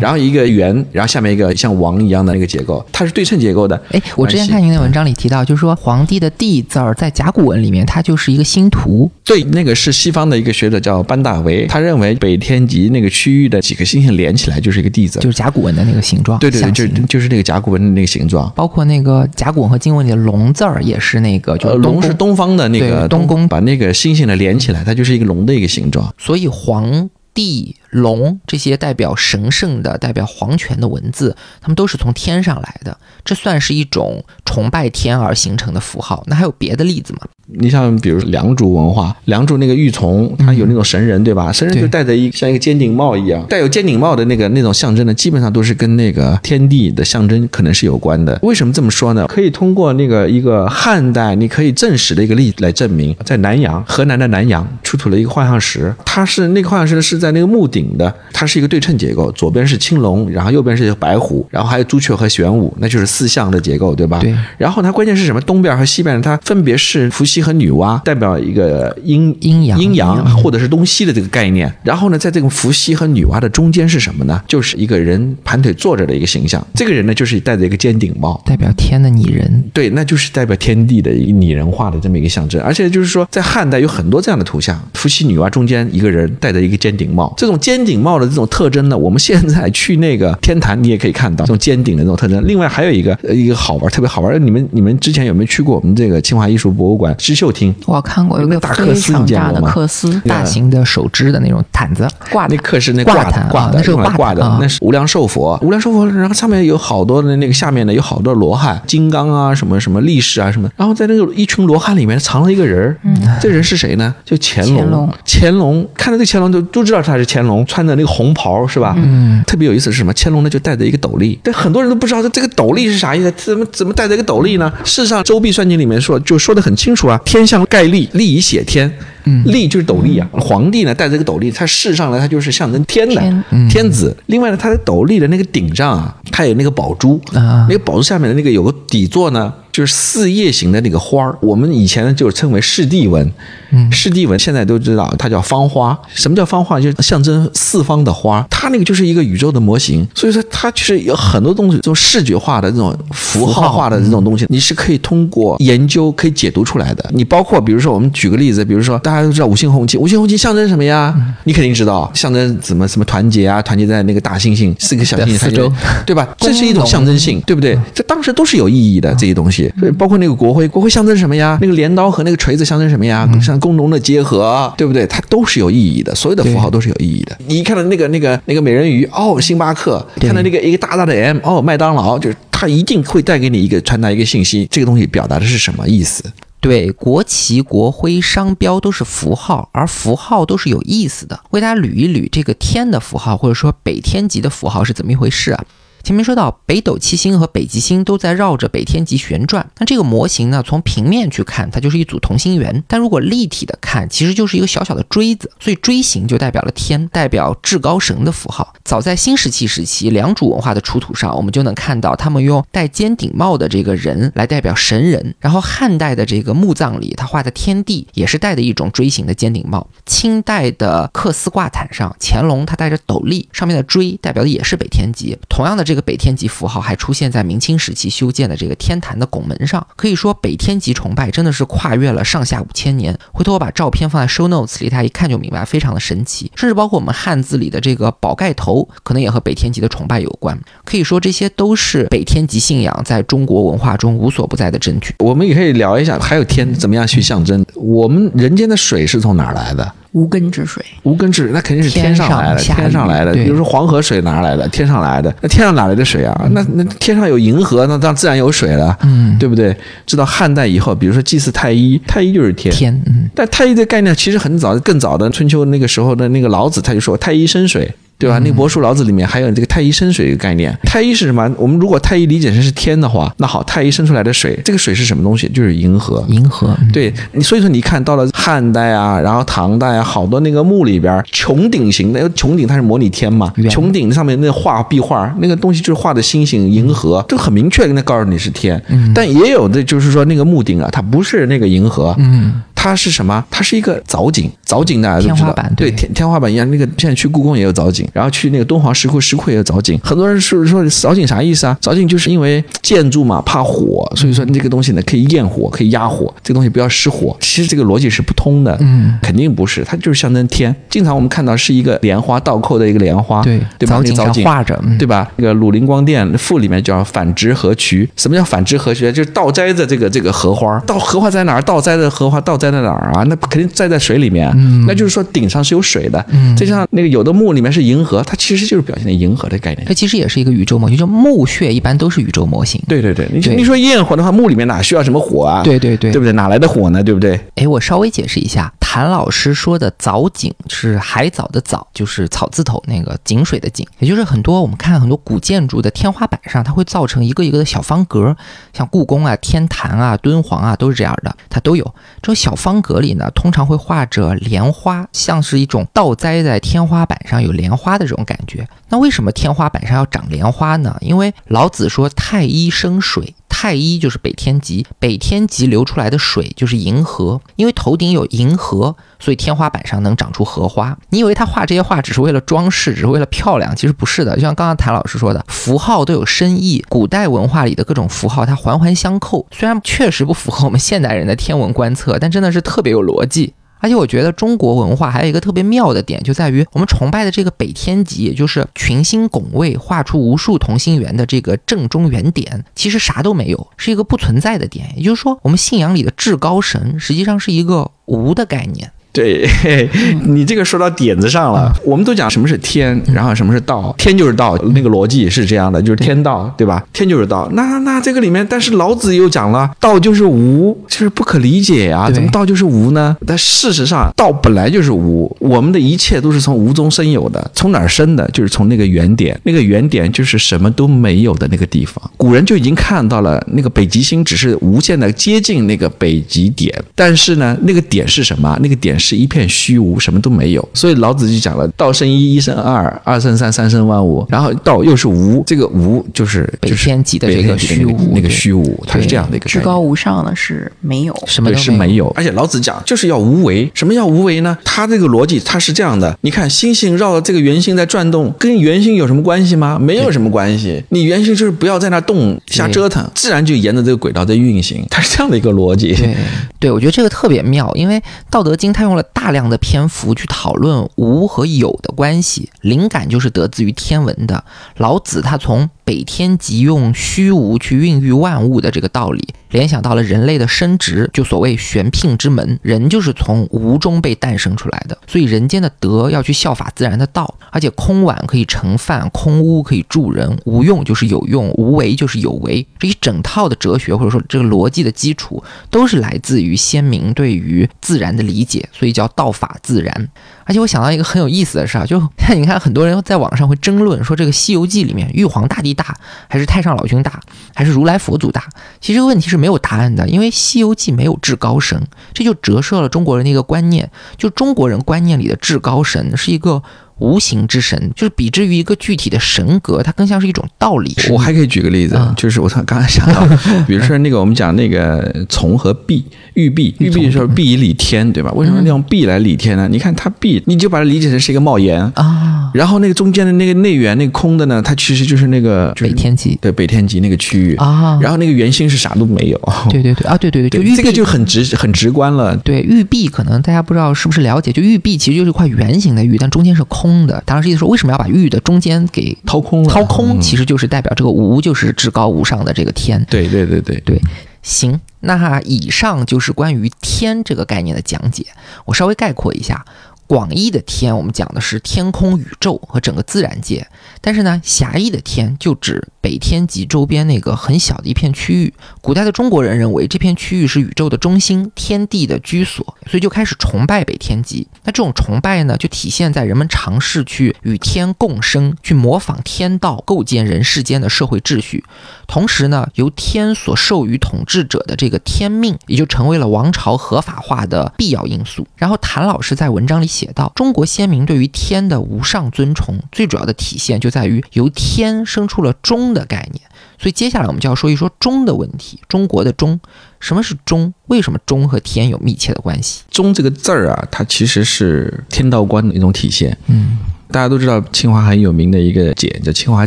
然后一个圆，然后下面一个像王一样的那个结构，它是对称结构的。哎，我之前看您的文章里提到，就是说皇帝的帝字儿在甲骨文里面，它就是一个星图。对，那个是西方的一个学者叫班大维，他认为北天极那个区域的几个星星连起来就是一个帝字，就是甲骨文的那个形状。对对对，就就是那个甲。骨文的那个形状，包括那个甲骨文和金文里的龙字儿，也是那个，就龙是东方的那个东宫，把那个星星的连起来，它就是一个龙的一个形状。所以皇帝龙这些代表神圣的、代表皇权的文字，他们都是从天上来的，这算是一种崇拜天而形成的符号。那还有别的例子吗？你像比如良渚文化，良渚那个玉琮，它有那种神人，对吧？神人就戴着一像一个尖顶帽一样，带有尖顶帽的那个那种象征呢，基本上都是跟那个天地的象征可能是有关的。为什么这么说呢？可以通过那个一个汉代你可以证实的一个例子来证明，在南阳，河南的南阳出土了一个画像石，它是那个画像石是在那个墓顶的，它是一个对称结构，左边是青龙，然后右边是白虎，然后还有朱雀和玄武，那就是四象的结构，对吧？对。然后它关键是什么？东边和西边它分别是伏羲。和女娲代表一个阴阴阳阴阳或者是东西的这个概念。然后呢，在这个伏羲和女娲的中间是什么呢？就是一个人盘腿坐着的一个形象。这个人呢，就是戴着一个尖顶帽，代表天的拟人。对，那就是代表天地的拟人化的这么一个象征。而且就是说，在汉代有很多这样的图像，伏羲、女娲中间一个人戴着一个尖顶帽。这种尖顶帽的这种特征呢，我们现在去那个天坛，你也可以看到这种尖顶的这种特征。另外还有一个呃一个好玩，特别好玩。你们你们之前有没有去过我们这个清华艺术博物馆织绣厅？我看过有个那大克非丝你常大的见过吗克丝大型的手织的那种毯子，挂的，那课是那挂挂的那是个挂的那是无量寿佛。无量寿佛，然后上面有好多的那个下面呢有好多罗汉、金刚啊，什么什么力士啊什么。然后在那个一群罗汉里面藏了一个人儿，这人是谁呢？就乾隆。乾隆乾隆看到这乾隆就都知道他是乾隆，穿的那个红袍是吧？嗯，特别有意思是什么？乾隆呢就戴着一个斗笠，但很多人都不知道这这个斗笠是啥意思，怎么怎么戴着一个斗笠呢？事实上，《周必算经》里面说就说的很清楚啊，天象盖笠，笠以写天。嗯，笠就是斗笠啊。皇帝呢戴着这个斗笠，他事实上呢他就是象征天的天天子。另外呢，他的斗笠的那个顶上啊，他有那个宝珠啊那个宝珠下面的那个有个底座呢，就是四叶形的那个花儿。我们以前呢就称为赤地纹，嗯，赤地纹现在都知道它叫方花。什么叫方花？就是象征四方的花。它那个就是一个宇宙的模型，所以说它就是有很多东西，这种视觉化的这种符号化的这种东西，你是可以通过研究可以解读出来的。你包括比如说我们举个例子，比如说大家都知道五星红旗，五星红旗象征什么呀？你肯定知道，象征什么什么团结啊，团结在那个大猩猩四个小猩猩四周对吧？这是一种象征性，对不对？这当时都是有意义的这些东西，对包括那个国徽，国徽象征什么呀？那个镰刀和那个锤子象征什么呀？像工农的结合，对不对？它都是有意义的，所有的符号都是有意义的。你一看到那个那个那个美人鱼，哦，星巴克；看到那个一个大大的 M，哦，麦当劳，就是它一定会带给你一个传达一个信息，这个东西表达的是什么意思？对，国旗、国徽、商标都是符号，而符号都是有意思的。为大家捋一捋这个天的符号，或者说北天极的符号是怎么一回事啊？前面说到北斗七星和北极星都在绕着北天极旋转，那这个模型呢，从平面去看，它就是一组同心圆；但如果立体的看，其实就是一个小小的锥子，所以锥形就代表了天，代表至高神的符号。早在新石器时期，良渚文化的出土上，我们就能看到他们用戴尖顶帽的这个人来代表神人，然后汉代的这个墓葬里，他画的天地也是戴的一种锥形的尖顶帽。清代的缂丝挂毯上，乾隆他戴着斗笠，上面的锥代表的也是北天极。同样的，这个北天极符号还出现在明清时期修建的这个天坛的拱门上。可以说，北天极崇拜真的是跨越了上下五千年。回头我把照片放在 show notes 里，大家一看就明白，非常的神奇。甚至包括我们汉字里的这个宝盖头，可能也和北天极的崇拜有关。可以说，这些都是北天极信仰在中国文化中无所不在的证据。我们也可以聊一下，还有天怎么样去象征？我们人间的水是从哪儿来的？无根之水，无根之水，那肯定是天上来的，天上天上来的。比如说黄河水哪儿来的？天上来的。那天上哪来的水啊？那那天上有银河，那当然自然有水了，嗯，对不对？直到汉代以后，比如说祭祀太一，太一就是天。天，嗯，但太一的概念其实很早，更早的春秋那个时候的那个老子他就说太一生水。对吧？那个伯叔老子里面还有这个太一生水的概念。太一是什么？我们如果太一理解成是天的话，那好，太一生出来的水，这个水是什么东西？就是银河。银河，嗯对，你所以说你看到了汉代啊，然后唐代啊，好多那个墓里边儿穹顶型的，因为穹顶它是模拟天嘛，圆穹顶上面那画壁画那个东西就是画的星星、银河，就很明确的告诉你是天。但也有的就是说那个墓顶啊，它不是那个银河，嗯，它是什么？它是一个藻井，藻井大家都知道，天花板对对天天花板一样。那个现在去故宫也有藻井，然后去那个敦煌石窟，石窟也有藻井。很多人是说藻井啥意思啊？藻井就是因为建筑嘛怕火，所以说这个东西呢可以验火，可以压火，这个东西不要失火。其实这个逻辑是不通的，嗯，肯定不是，它就是象征天。经常我们看到是一个莲花倒扣的一个莲花，对，对吧？藻井上那个藻井画着，嗯对吧？那个《鲁林光殿赋》里面叫反直河渠。什么叫反直河渠？就是倒栽的这个这个荷花，倒荷花在哪儿？倒栽的荷花倒栽在哪儿啊？那肯定栽在水里面。那就是说顶上是有水的。再加上那个有的墓里面是银河，它其实就是表现的银河的概念。它其实也是一个宇宙模型，就墓穴一般都是宇宙模型。对对对，你你说焰火的话，墓里面哪需要什么火啊？对对对对不对？哪来的火呢？对不对？哎，我稍微解释一下，谭老师说的藻井是海藻的藻，就是草字头那个井水的井，也就是很多我们看很多古建筑的天花板上，它会造成一个一个的小方格，像故宫啊、天坛啊、敦煌啊都是这样的，它都有。这种小方格里呢，通常会画着莲花，像是一种倒栽在天花板上有莲花的这种感觉。那为什么天花板上要长莲花呢？因为老子说太一生水。太一就是北天极，北天极流出来的水就是银河，因为头顶有银河，所以天花板上能长出荷花。你以为他画这些画只是为了装饰，只是为了漂亮？其实不是的。就像刚刚谭老师说的，符号都有深意，古代文化里的各种符号它环环相扣，虽然确实不符合我们现代人的天文观测，但真的是特别有逻辑。而且我觉得中国文化还有一个特别妙的点，就在于我们崇拜的这个北天极，也就是群星拱卫、画出无数同心圆的这个正中原点，其实啥都没有，是一个不存在的点。也就是说，我们信仰里的至高神，实际上是一个无的概念。对你这个说到点子上了，我们都讲什么是天，然后什么是道，天就是道，那个逻辑是这样的，就是天道，对吧？天就是道。那那这个里面，但是老子又讲了，道就是无，就是不可理解啊，怎么道就是无呢？但事实上，道本来就是无，我们的一切都是从无中生有的，从哪儿生的？就是从那个原点，那个原点就是什么都没有的那个地方。古人就已经看到了，那个北极星只是无限的接近那个北极点，但是呢，那个点是什么？那个点是。是一片虚无，什么都没有。所以老子就讲了：道生一，一生二，二生三，三生万物。然后道又是无，这个无就是北天极的这个虚无，那个虚无，它是这样的一个至高无上的是没有，什么是没有。而且老子讲就是要无为。什么叫无为呢？他这个逻辑他是这样的：你看星星绕着这个圆心在转动，跟圆心有什么关系吗？没有什么关系。你圆心就是不要在那动，瞎折腾，自然就沿着这个轨道在运行。它是这样的一个逻辑。对，对我觉得这个特别妙，因为《道德经》它用。了大量的篇幅去讨论无和有的关系，灵感就是得自于天文的。老子他从北天极用虚无去孕育万物的这个道理。联想到了人类的生殖，就所谓玄牝之门，人就是从无中被诞生出来的，所以人间的德要去效法自然的道，而且空碗可以盛饭，空屋可以住人，无用就是有用，无为就是有为，这一整套的哲学或者说这个逻辑的基础，都是来自于先民对于自然的理解，所以叫道法自然。而且我想到一个很有意思的事儿，就你看很多人在网上会争论说这个《西游记》里面玉皇大帝大还是太上老君大还是如来佛祖大？其实这个问题是没有答案的，因为《西游记》没有至高神，这就折射了中国人的一个观念，就中国人观念里的至高神是一个。无形之神，就是比之于一个具体的神格，它更像是一种道理。我还可以举个例子，就是我刚刚才想到，比如说那个我们讲那个从和璧，玉璧，玉璧的时候璧以理天，对吧？为什么用璧来理天呢？你看它璧，你就把它理解成是一个帽檐啊。然后那个中间的那个内圆，那个空的呢，它其实就是那个北天极，对北天极那个区域啊。然后那个圆心是啥都没有。对对对啊，对对对，就这个就很直很直观了。对玉璧，可能大家不知道是不是了解，就玉璧其实就是一块圆形的玉，但中间是空。空的，当时意思说，为什么要把玉的中间给掏空？掏空其实就是代表这个无就是至高无上的这个天。对对对对对，行，那以上就是关于天这个概念的讲解，我稍微概括一下。广义的天，我们讲的是天空、宇宙和整个自然界。但是呢，狭义的天就指北天极周边那个很小的一片区域。古代的中国人认为这片区域是宇宙的中心，天地的居所，所以就开始崇拜北天极。那这种崇拜呢，就体现在人们尝试去与天共生，去模仿天道，构建人世间的社会秩序。同时呢，由天所授予统治者的这个天命，也就成为了王朝合法化的必要因素。然后谭老师在文章里。写到，中国先民对于天的无上尊崇，最主要的体现就在于由天生出了中的概念。所以接下来我们就要说一说中的问题。中国的中，什么是中？为什么中和天有密切的关系？中这个字儿啊，它其实是天道观的一种体现。嗯。大家都知道清华很有名的一个简叫清华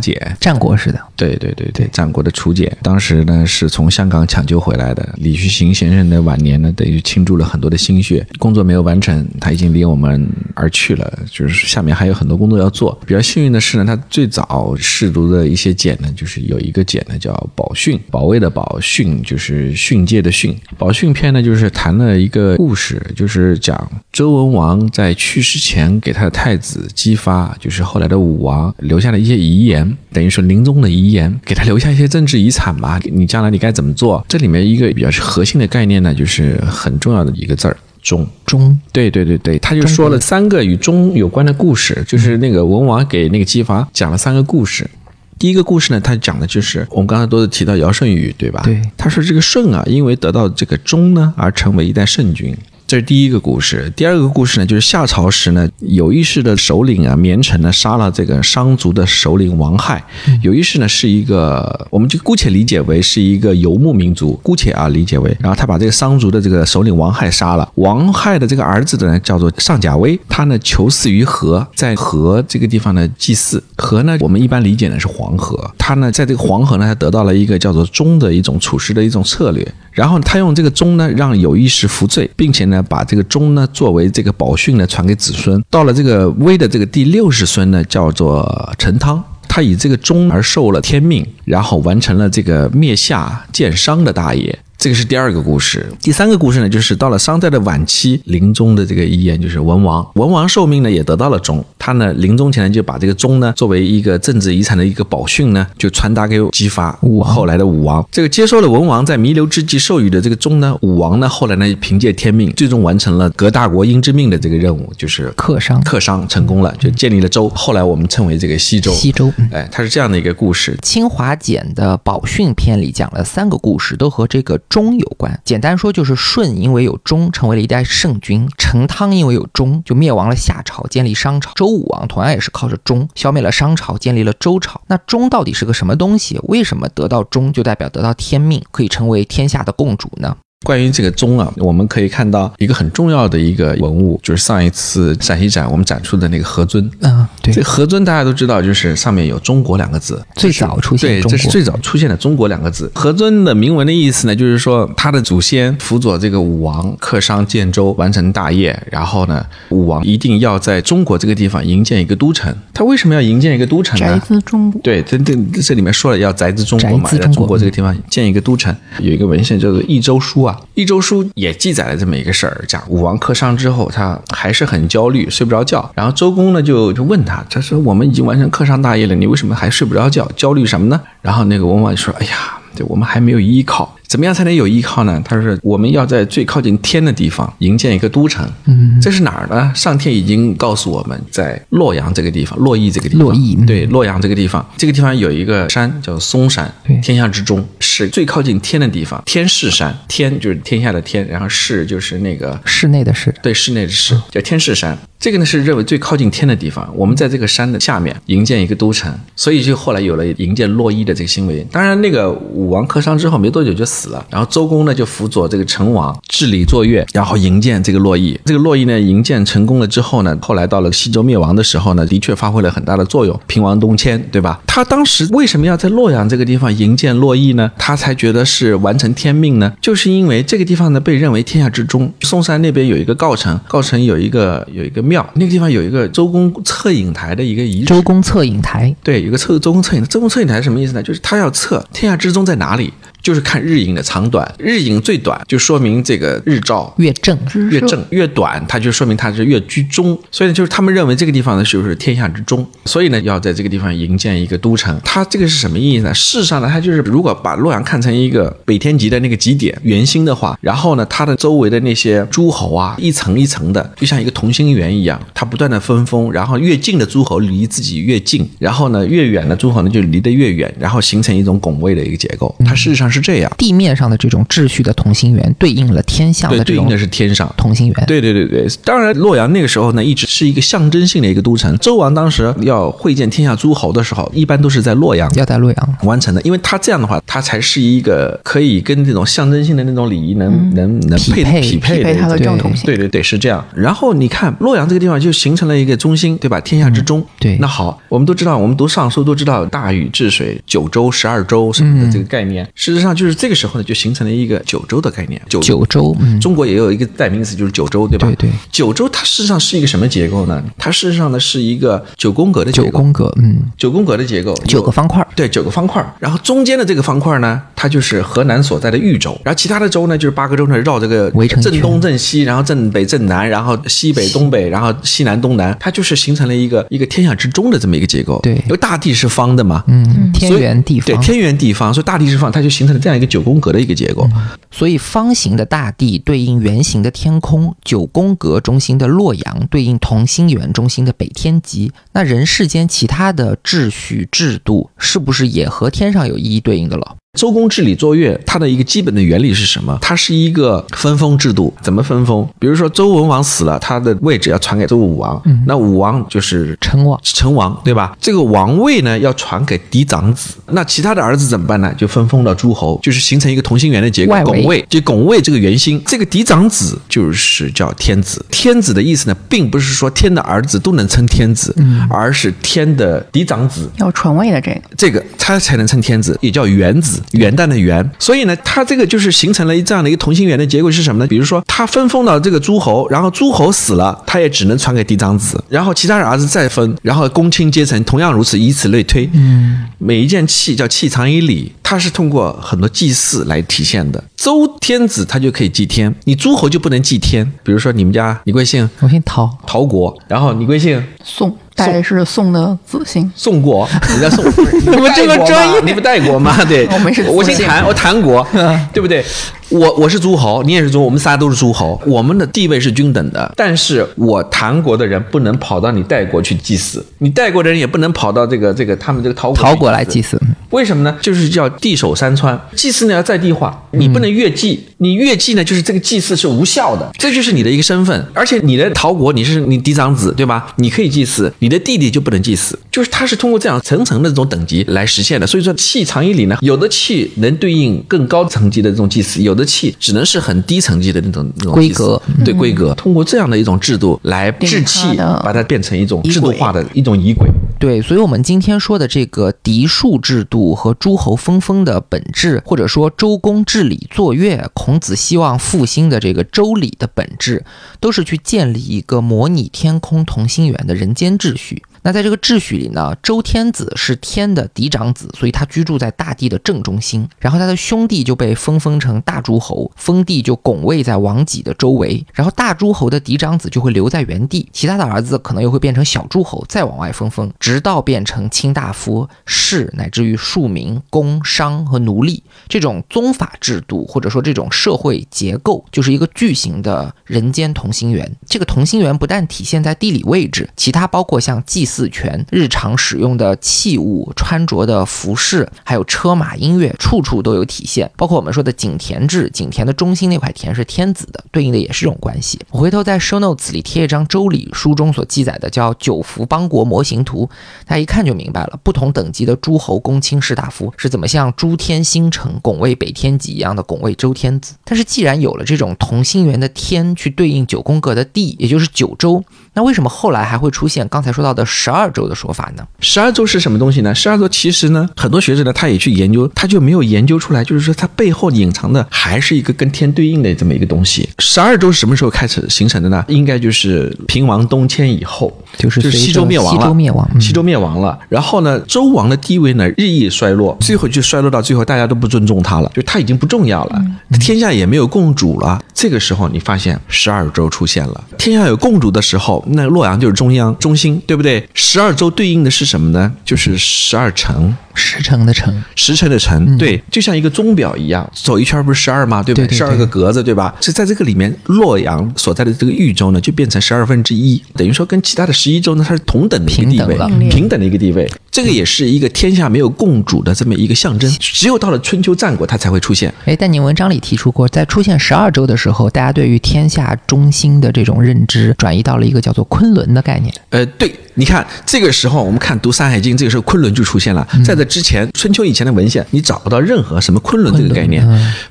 简，战国时的。对对对对，战国的楚简，当时呢是从香港抢救回来的。李旭行先生的晚年呢，等于倾注了很多的心血，工作没有完成，他已经离我们而去了。就是下面还有很多工作要做。比较幸运的是呢，他最早试读的一些简呢，就是有一个简呢叫宝训，保卫的保训就是训诫的训。宝训篇呢就是谈了一个故事，就是讲周文王在去世前给他的太子姬发。啊，就是后来的武王留下了一些遗言，等于说临终的遗言，给他留下一些政治遗产吧。你将来你该怎么做？这里面一个比较核心的概念呢，就是很重要的一个字儿“忠”。忠，对对对对，他就说了三个与忠有关的故事，就是那个文王给那个姬发讲了三个故事。第一个故事呢，他讲的就是我们刚才都是提到尧舜禹，对吧？对，他说这个舜啊，因为得到这个忠呢，而成为一代圣君。这是第一个故事。第二个故事呢，就是夏朝时呢，有意识的首领啊，绵城呢杀了这个商族的首领王亥。有意识呢是一个，我们就姑且理解为是一个游牧民族，姑且啊理解为，然后他把这个商族的这个首领王亥杀了。王亥的这个儿子呢叫做上甲威，他呢求祀于河，在河这个地方呢祭祀。河呢，我们一般理解呢是黄河。他呢在这个黄河呢，他得到了一个叫做钟的一种处事的一种策略。然后他用这个钟呢，让有意识服罪，并且呢，把这个钟呢作为这个宝训呢传给子孙。到了这个威的这个第六世孙呢，叫做陈汤，他以这个钟而受了天命，然后完成了这个灭夏建商的大业。这个是第二个故事，第三个故事呢，就是到了商代的晚期，临终的这个遗言就是文王，文王受命呢也得到了钟，他呢临终前呢就把这个钟呢作为一个政治遗产的一个宝训呢，就传达给姬发，武王后来的武王。这个接受了文王在弥留之际授予的这个钟呢，武王呢后来呢凭借天命，最终完成了革大国殷之命的这个任务，就是克商克商成功了，就建立了周，后来我们称为这个西周。西周。嗯哎，它是这样的一个故事。清华简的宝训篇里讲了三个故事，都和这个忠有关。简单说就是舜因为有忠成为了一代圣君，成汤因为有忠就灭亡了夏朝，建立商朝。周武王同样也是靠着忠消灭了商朝，建立了周朝。那忠到底是个什么东西？为什么得到忠就代表得到天命，可以成为天下的共主呢？关于这个钟啊，我们可以看到一个很重要的一个文物，就是上一次陕西展我们展出的那个何尊。嗯，对这，河尊大家都知道，就是上面有“中国”两个字，最早出现对，这是最早出现的“中国”两个字。何尊的铭文的意思呢，就是说他的祖先辅佐这个武王克商建州，完成大业，然后呢，武王一定要在中国这个地方营建一个都城。他为什么要营建一个都城宅呢？兹中国，对，这这这里面说了要宅兹中国嘛，在宅中国中国这个地方建一个都城，有一个文献叫做《益州书》啊，《益州书》也记载了这么一个事儿，讲武王克商之后，他还是很焦虑，睡不着觉。然后周公呢就就问他，他说我们已经完成克商大业了，你为什么还睡不着觉？焦虑什么呢？然后那个文王就说，哎呀，对我们还没有依靠。怎么样才能有依靠呢？他说：“我们要在最靠近天的地方营建一个都城。嗯，这是哪儿呢？上天已经告诉我们在洛阳这个地方，洛邑这个地方。洛邑嗯对，洛阳这个地方，这个地方有一个山叫嵩山对，天下之中是最靠近天的地方。天市山，天就是天下的天，然后市就是那个室内的室。对，室内的室叫天市山。这个呢是认为最靠近天的地方，我们在这个山的下面营建一个都城，所以就后来有了营建洛邑的这个行为。当然，那个武王克商之后没多久就死了，然后周公呢就辅佐这个成王治理作乐，然后营建这个洛邑。这个洛邑呢营建成功了之后呢，后来到了西周灭亡的时候呢，的确发挥了很大的作用，平王东迁，对吧？他当时为什么要在洛阳这个地方营建洛邑呢？他才觉得是完成天命呢？就是因为这个地方呢被认为天下之中。嵩山那边有一个告城，告城有一个有一个庙，那个地方有一个周公测影台的一个遗址。周公测影台，对，有个测周公测影台。周公测影台是什么意思呢？就是他要测天下之中在哪里，就是看日影的长短。日影最短，就说明这个日照越正，越正越短，它就说明它是越居中。所以呢，就是他们认为这个地方呢就是天下之中，所以呢要在这个地方营建一个都城。它这个是什么意义呢？事实上呢，它就是如果把洛阳看成一个北天极的那个极点圆心的话，然后呢，它的周围的那些诸侯啊，一层一层的，就像一个同心圆一样，它不断的分封，然后越近的诸侯离自己越近，然后呢越远的诸侯呢就离得越远，然后形成一种拱卫的一个结构。它事实上是这样。地面上的这种秩序的同心圆对应了天象对，的这种对应的是天上。同心圆。对对对对，当然洛阳那个时候呢，一直是一个象征性的一个都城。周王当时要会见天下诸侯的时候，一般都是在洛阳要在洛阳，完成的，因为他这样的话，他才是一个可以跟这种象征性的那种礼仪能、能能配匹配匹配匹配它的正统性。对对对，是这样。然后你看洛阳这个地方就形成了一个中心，对吧？天下之中。对那好，我们都知道，我们读尚书都知道大禹治水、九州、十二州什么的这个概念。事实上，就是这个时候呢，就形成了一个九州的概念。九九州，嗯，中国也有一个代名词，就是九州，对吧？对对。九州它事实上是一个什么结构呢？它事实上呢是一个九宫格的结构。九宫格，嗯，九宫格的结构，九个方块儿，对，九个方块儿，然后中间的这个方块呢，它就是河南所在的豫州，然后其他的州呢，就是八个州呢绕这个围成一圈正东、正西，然后正北、正南，然后西北、东北，然后西南、东南，它就是形成了一个一个天下之中的这么一个结构。对因为大地是方的嘛，嗯，天圆地方，对天圆地方，所以大地是方，它就形成这样一个九宫格的一个结构。所以方形的大地对应圆形的天空，九宫格中心的洛阳对应同心圆中心的北天极。那人世间其他的秩序制度，是不是也和天上有一一对应的了？周公治理作乐，它的一个基本的原理是什么？它是一个分封制度。怎么分封？比如说周文王死了，他的位置要传给周武王，那武王就是成王成王，对吧？这个王位呢要传给嫡长子，那其他的儿子怎么办呢？就分封到诸侯，就是形成一个同心圆的结构。拱卫就拱卫这个圆心，这个嫡长子就是叫天子。天子的意思呢，并不是说天的儿子都能称天子，而是天的嫡长子要传位的这个，这个他才能称天子，也叫元子，元旦的元。所以呢，它这个就是形成了一这样的一个同心圆的结果是什么呢？比如说，他分封到这个诸侯，然后诸侯死了，他也只能传给嫡长子，然后其他的儿子再分，然后公卿阶层同样如此，以此类推。嗯，每一件器叫器藏于礼，它是通过很多祭祀来体现的。周天子他就可以祭天，你诸侯就不能祭天。比如说你们家你贵姓我姓陶，陶国，然后你贵姓宋带是宋的子姓，宋国，你在宋，你们这个专业。你不带国吗？对，我们是宋我姓谭，我谭国，对不对？我我是诸侯，你也是诸侯，我们仨都是诸侯，我们的地位是均等的。但是我唐国的人不能跑到你代国去祭祀，你代国的人也不能跑到这个这个他们这个陶国陶国来祭祀。祀。为什么呢？就是叫地守山川，祭祀呢要在地化，你不能越祭，你越祭呢，就是这个祭祀是无效的，这就是你的一个身份。而且你的陶国你是你嫡长子，对吧？你可以祭祀，你的弟弟就不能祭祀，就是它是通过这样层层的这种等级来实现的。所以说气长以礼呢，有的气能对应更高层级的这种祭祀，有的气只能是很低层级的那种那种规格对规格，通过这样的一种制度来制气把它变成一种制度化的一种仪轨。对，所以，我们今天说的这个嫡庶制度和诸侯分封的本质，或者说周公治理作乐，孔子希望复兴的这个周礼的本质，都是去建立一个模拟天空同心圆的人间秩序。那在这个秩序里呢，周天子是天的嫡长子，所以他居住在大地的正中心。然后他的兄弟就被分封成大诸侯，封地就拱卫在王己的周围。然后大诸侯的嫡长子就会留在原地，其他的儿子可能又会变成小诸侯，再往外分封，直到变成卿大夫、士，乃至于庶民、工商和奴隶。这种宗法制度或者说这种社会结构，就是一个巨型的人间同心圆。这个同心圆不但体现在地理位置，其他包括像祭祀权、日常使用的器物、穿着的服饰，还有车马音乐，处处都有体现。包括我们说的井田制，井田的中心那块田是天子的，对应的也是这种关系。我回头在 show notes 里贴一张周礼书中所记载的叫九福邦国模型图，大家一看就明白了，不同等级的诸侯、公卿、士大夫是怎么像诸天星辰拱卫北天极一样的拱卫周天子。但是既然有了这种同心圆的天去对应九宫格的地，也就是九州，那为什么后来还会出现刚才说到的十二周的说法呢？十二周是什么东西呢？十二周其实呢，很多学者呢，他也去研究，他就没有研究出来，就是说它背后隐藏的还是一个跟天对应的这么一个东西。十二周是什么时候开始形成的呢？应该就是平王东迁以后，就是就是西周灭亡了，西周灭亡嗯西周灭亡了。然后呢，周王的地位呢日益衰落，最后就衰落到最后，大家都不尊重他了，就他已经不重要了，天下也没有共主了。这个时候，你发现十二周出现了，天下有共主的时候，那洛阳就是中央中心，对不对？十二州对应的是什么呢？就是十二城。石城的城，时辰的辰，对，就像一个钟表一样，走一圈不是十二吗？对不对对十二个格子，对吧？是在这个里面，洛阳所在的这个豫州呢，就变成十二分之一，等于说跟其他的十一州呢，它是同等的一个地位平等了，平等的一个地位。这个也是一个天下没有共主的这么一个象征，只有到了春秋战国，它才会出现。哎，但您文章里提出过，在出现十二州的时候，大家对于天下中心的这种认知转移到了一个叫做昆仑的概念。呃，对，你看这个时候我们看读《山海经》，这个时候昆仑就出现了。嗯在这之前，春秋以前的文献，你找不到任何什么昆仑这个概念。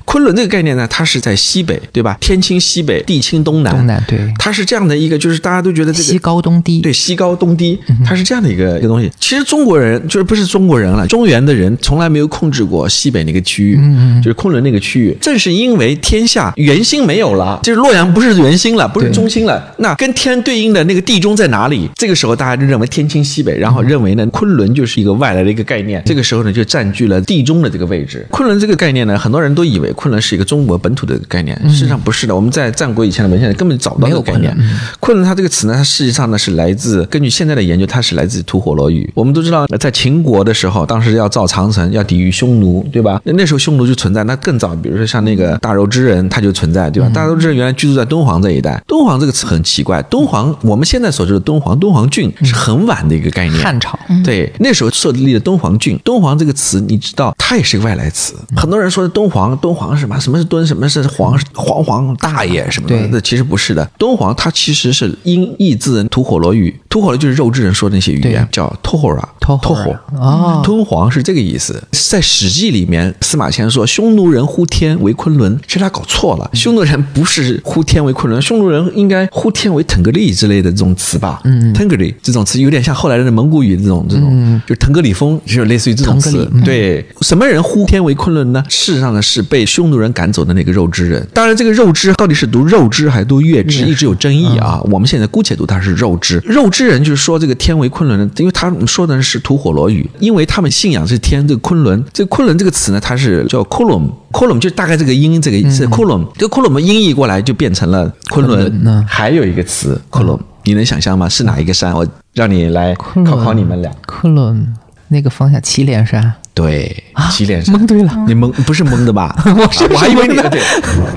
昆仑这个概念呢，它是在西北，对吧？天清西北，地清东南。东南对它是这样的一个，就是大家都觉得这个西。高东低，对，西高东低，嗯它是这样的一个一个东西。其实中国人就是不是中国人了，中原的人从来没有控制过西北那个区域，嗯就是昆仑那个区域。正是因为天下圆心没有了，就是洛阳不是圆心了，不是中心了，那跟天对应的那个地中在哪里？这个时候大家就认为天清西北，然后认为呢昆仑就是一个外来的一个概念。这个时候呢就占据了地中的这个位置。昆仑这个概念呢，很多人都以为昆仑是一个中国本土的概念，事实上不是的。我们在战国以前的文献里根本找不到这个概念昆仑。它这个词呢，它实际上呢是来自根据现在的研究，它是来自吐火罗语。我们都知道，在秦国的时候，当时要造长城，要抵御匈奴，对吧？那那时候匈奴就存在。那更早，比如说像那个大柔之人，他就存在，对吧？大家都知道，原来居住在敦煌这一带。敦煌这个词很奇怪，敦煌我们现在所知的敦煌，敦煌郡是很晚的一个概念。汉朝。对，那时候设立的敦煌郡郡。敦煌这个词，你知道，它也是个外来词。很多人说敦煌，敦煌是什么？什么是敦？什么是黄？黄黄大爷什么的？对那其实不是的。敦煌它其实是音译自吐火罗语，吐火罗就是肉质人说的那些语言，叫 tohora。托托火哦，敦煌是这个意思，在《史记》里面，司马迁说匈奴人呼天为昆仑，其实他搞错了，匈奴人不是呼天为昆仑，匈奴人应该呼天为腾格里之类的这种词吧？嗯，腾格里这种词有点像后来的蒙古语这种这种，就是腾格里峰，就是类似于这种词腾格里。嗯对，什么人呼天为昆仑呢？事实上呢，是被匈奴人赶走的那个肉之人。当然，这个肉之到底是读肉之还是读月之，一直有争议啊。我们现在姑且读它是肉之。肉之人就是说这个天为昆仑的，因为他们说的是吐火罗语，因为他们信仰是天，这个昆仑，这个昆仑这个词呢，它是叫 column。column 就大概这个音，这个是 column，这个 column 音译过来就变成了昆仑。还有一个词 column，你能想象吗？是哪一个山？我让你来考考你们俩。克伦那个方向祁连山，对，祁连山。蒙对了。你蒙不是蒙的吧？我是我还以为你蒙的对，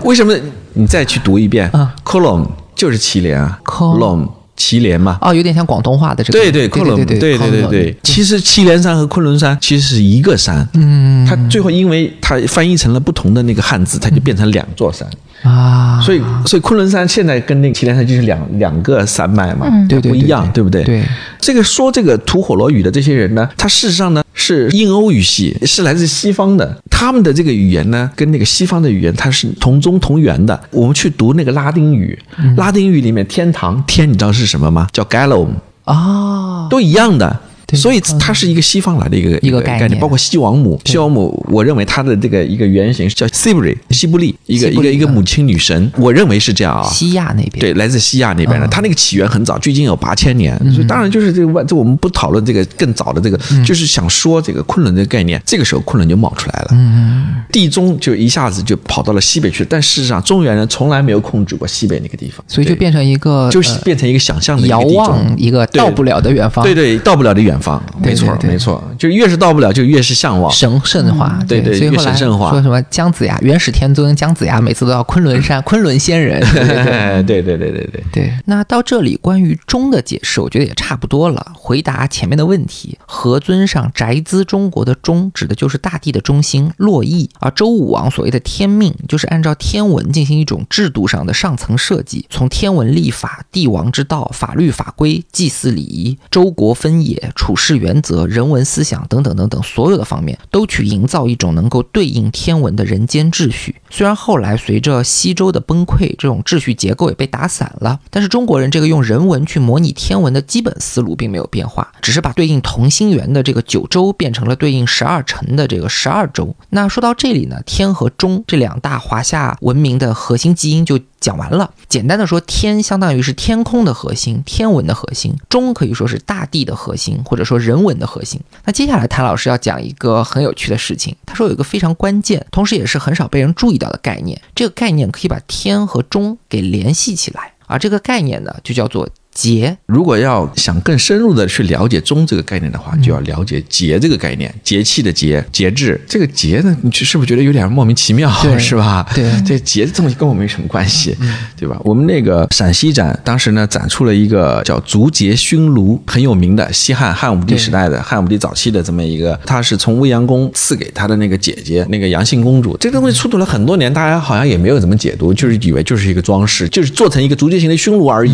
为什么你再去读一遍啊？column 就是祁连啊 Col-，column 祁连嘛。哦，有点像广东话的这个。对对对，column，对对对对对，其实祁连山和昆仑山其实是一个山，嗯它最后因为它翻译成了不同的那个汉字，它就变成两座山。啊，所以，所以昆仑山现在跟那个祁连山就是两两个山脉嘛，对对不一样，对对不对？对，这个说这个吐火罗语的这些人呢，他事实上呢是印欧语系，是来自西方的。他们的这个语言呢，跟那个西方的语言它是同宗同源的。我们去读那个拉丁语，嗯拉丁语里面天堂天，你知道是什么吗？叫 Gallum，啊，都一样的。对所以它是一个西方来的一个一个概念包括西王母。西王母，我认为它的这个一个原型是叫西布里，西布利，一个一个一个母亲女神，我认为是这样啊。西亚那边。对，来自西亚那边的，嗯。它那个起源很早，距今有八千年，所以当然就是这个外，这我们不讨论这个更早的这个，就是想说这个昆仑这个概念，这个时候昆仑就冒出来了，嗯，地中就一下子就跑到了西北去，但事实上中原人从来没有控制过西北那个地方，所以就变成一个就是变成一个想象的一个遥望一个到不了的远方。对对，到不了的远没错没错就越是到不了就越是向往。神圣化对对所以神圣化说什么姜子牙元始天尊姜子牙每次都要昆仑山 昆仑仙人。对对对对对。对。那到这里关于中的解释我觉得也差不多了回答前面的问题。何尊上宅兹中国的中指的就是大地的中心洛邑。而周武王所谓的天命就是按照天文进行一种制度上的上层设计从天文立法帝王之道法律法规祭祀礼仪周国分野处处事原则、人文思想等等等等所有的方面，都去营造一种能够对应天文的人间秩序。虽然后来随着西周的崩溃，这种秩序结构也被打散了，但是中国人这个用人文去模拟天文的基本思路并没有变化，只是把对应同心圆的这个九州变成了对应十二辰的这个十二州。那说到这里呢，天和中这两大华夏文明的核心基因就讲完了。简单的说，天相当于是天空的核心，天文的核心；中可以说是大地的核心，或者说人文的核心。那接下来谭老师要讲一个很有趣的事情，他说有一个非常关键，同时也是很少被人注意到的概念，这个概念可以把天和中给联系起来，而这个概念呢，就叫做节。如果要想更深入的去了解钟这个概念的话，就要了解节这个概念，节气的节，节制。这个节呢，你是不是觉得有点莫名其妙，对是吧？对这节这东西跟我没什么关系，对吧？我们那个陕西展当时呢展出了一个叫竹节熏炉，很有名的西汉汉武帝时代的汉武帝早期的这么一个，他是从未央宫赐给他的那个姐姐那个杨姓公主。这个东西出土了很多年，大家好像也没有怎么解读，就是以为就是一个装饰，就是做成一个竹节形的熏炉而已。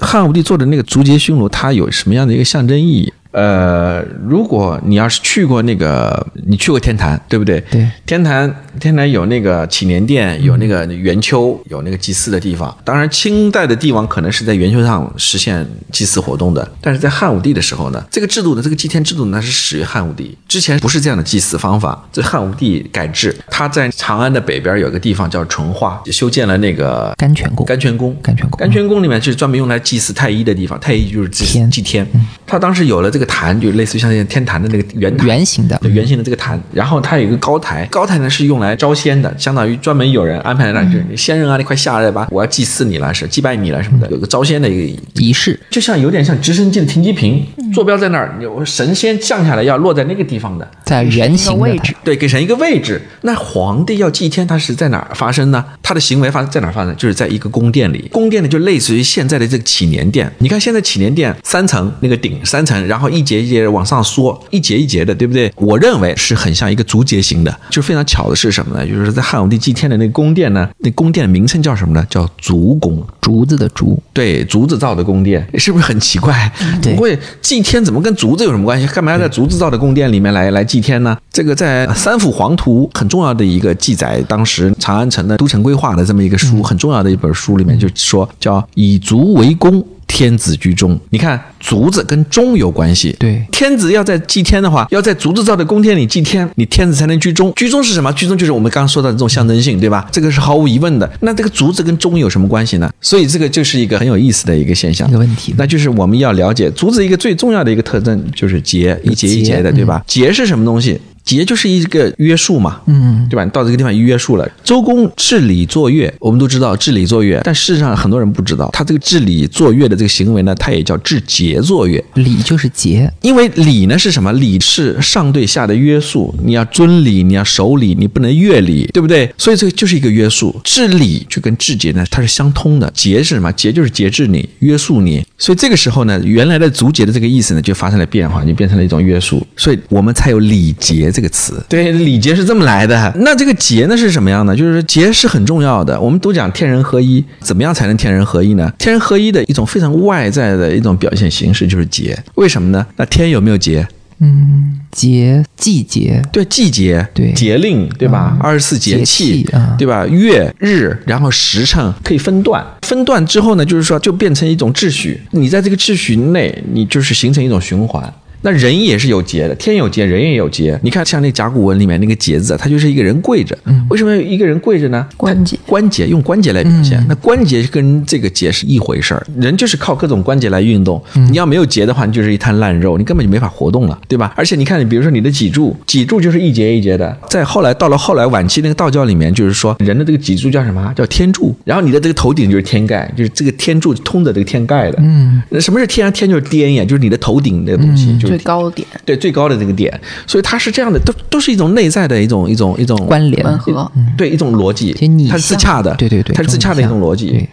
汉武帝做的那个竹节熏炉，它有什么样的一个象征意义？呃，如果你要是去过那个，你去过天坛，对不对？对，天坛天坛有那个祈年殿，有那个圆丘，有那个祭祀的地方。当然，清代的帝王可能是在圆丘上实现祭祀活动的，但是在汉武帝的时候呢，这个制度呢，这个祭天制度呢是始于汉武帝，之前不是这样的祭祀方法，这汉武帝改制，他在长安的北边有个地方叫淳化，修建了那个甘泉宫，甘泉宫，甘泉宫。甘泉宫里面就是专门用来祭祀太医的地方，太医就是祭天。祭天。他当时有了这个坛，就类似于像天坛的那个圆，圆形的。对圆形的这个坛，然后它有一个高台，高台呢是用来招仙的，相当于专门有人安排在那儿，就是仙人啊，你快下来吧，我要祭祀你了，是祭拜你了什么的，有个招仙的一个。仪式。就像有点像直升机的停机坪，坐标在那儿，有神仙降下来要落在那个地方的，在圆形的位置，对，给神一个位置。那皇帝要祭天，他是在哪儿发生呢？他的行为发生在哪儿发生？就是在一个宫殿里。宫殿呢，就类似于现在的这个祈年殿。你看现在祈年殿三层，那个顶三层，然后一节一节往上缩，一节一节的，对不对？我认为是很像一个竹节形的。就非常巧的是什么呢？就是在汉武帝祭天的那个宫殿呢，那宫殿的名称叫什么呢？叫竹宫。竹子的竹，对，竹子造的宫殿，是不是很奇怪？对不会祭天怎么跟竹子有什么关系？干嘛要在竹子造的宫殿里面来来祭天呢？这个在《三辅黄图》很重要的一个记载，当时长安城的都城规划的这么一个书，很重要的一本书里面就说叫以足为宫。天子居中，你看竹子跟钟有关系。对天子要在祭天的话，要在竹子造的宫殿里祭天，你天子才能居中。居中是什么？居中就是我们刚刚说到的这种象征性，对吧？这个是毫无疑问的。那这个竹子跟钟有什么关系呢？所以这个就是一个很有意思的一个现象一。个问题。那就是我们要了解竹子一个最重要的一个特征，就是节，一节一节的，对吧？节是什么东西？节就是一个约束嘛，嗯，对吧？你到这个地方一约束了。周公治理作乐，我们都知道治理作乐，但事实上很多人不知道，他这个治理作乐的这个行为呢，它也叫治节作乐。礼就是节，因为礼呢是什么？礼是上对下的约束，你要遵礼，你要守礼，你不能越礼，对不对？所以这个就是一个约束。治礼就跟治节呢，它是相通的。节是什么？节就是节制你、约束你。所以这个时候呢，原来的足节的这个意思呢，就发生了变化，就变成了一种约束。所以我们才有礼节这个词。对，礼节是这么来的。那这个节呢是什么样的？就是节是很重要的。我们都讲天人合一，怎么样才能天人合一呢？天人合一的一种非常外在的一种表现形式就是节。为什么呢？那天有没有节？嗯节季节，对季节，对节令，对吧？二十四节节气气啊，对吧？月日，然后时辰可以分段，分段之后呢，就是说就变成一种秩序。你在这个秩序内，你就是形成一种循环。那人也是有节的，天有节，人也有节。你看，像那甲骨文里面那个节字啊，它就是一个人跪着。嗯为什么一个人跪着呢？关节关节用关节来表现，那关节跟这个节是一回事儿。人就是靠各种关节来运动，嗯你要没有节的话，你就是一滩烂肉，你根本就没法活动了，对吧？而且你看，你比如说你的脊柱，脊柱就是一节一节的。再后来到了后来晚期那个道教里面，就是说人的这个脊柱叫什么？叫天柱。然后你的这个头顶就是天盖，就是这个天柱通着这个天盖的。嗯，那什么是天啊？天就是颠呀，就是你的头顶的东西，就是最高点。对最高的这个点。所以它是这样的，都都是一种内在的一种一种一种关联。吻合，对一种逻辑。它是自洽的，对对对它是自洽的一种逻辑。对。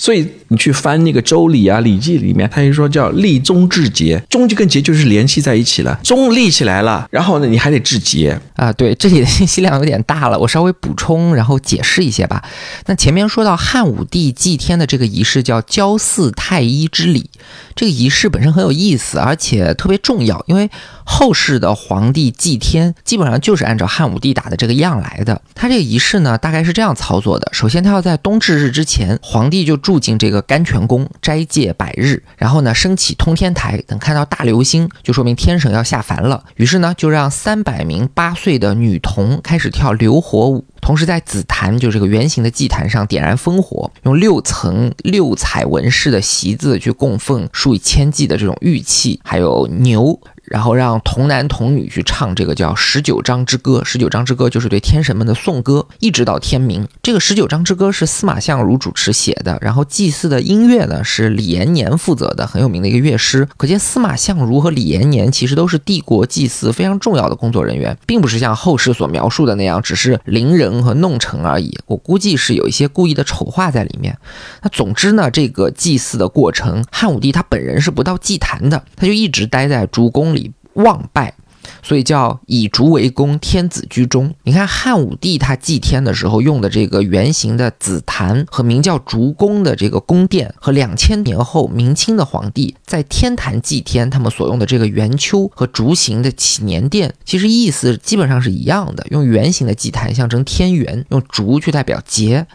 所以你去翻那个《周礼》啊、《礼记》里面，他就说叫立中治节，中就跟节就是联系在一起了，中立起来了，然后呢，你还得治节。啊，对，这里的信息量有点大了，我稍微补充，然后解释一些吧。那前面说到汉武帝祭天的这个仪式叫交祀太医之礼，这个仪式本身很有意思，而且特别重要，因为后世的皇帝祭天基本上就是按照汉武帝打的这个样来的。他这个仪式呢，大概是这样操作的：首先，他要在冬至日之前，皇帝就住进这个甘泉宫斋戒百日，然后呢，升起通天台，等看到大流星，就说明天神要下凡了。于是呢，就让三百名八岁的女童开始跳流火舞。同时，在紫檀，就这个圆形的祭坛上点燃烽火，用六层六彩纹饰的席子去供奉数以千计的这种玉器，还有牛，然后让童男童女去唱这个叫十九章之歌。十九章之歌就是对天神们的颂歌，一直到天明。这个十九章之歌是司马相如主持写的，然后祭祀的音乐呢是李延年负责的，很有名的一个乐师。可见司马相如和李延年其实都是帝国祭祀非常重要的工作人员，并不是像后世所描述的那样只是伶人和弄臣而已。我估计是有一些故意的丑化在里面。那总之呢，这个祭祀的过程，汉武帝他本人是不到祭坛的，他就一直待在主宫里望拜。所以叫以竹为宫，天子居中。你看汉武帝他祭天的时候用的这个圆形的紫檀和名叫竹宫的这个宫殿，和两千年后明清的皇帝在天坛祭天他们所用的这个圆丘和竹形的祈年殿，其实意思基本上是一样的。用圆形的祭坛象征天元，用竹去代表节。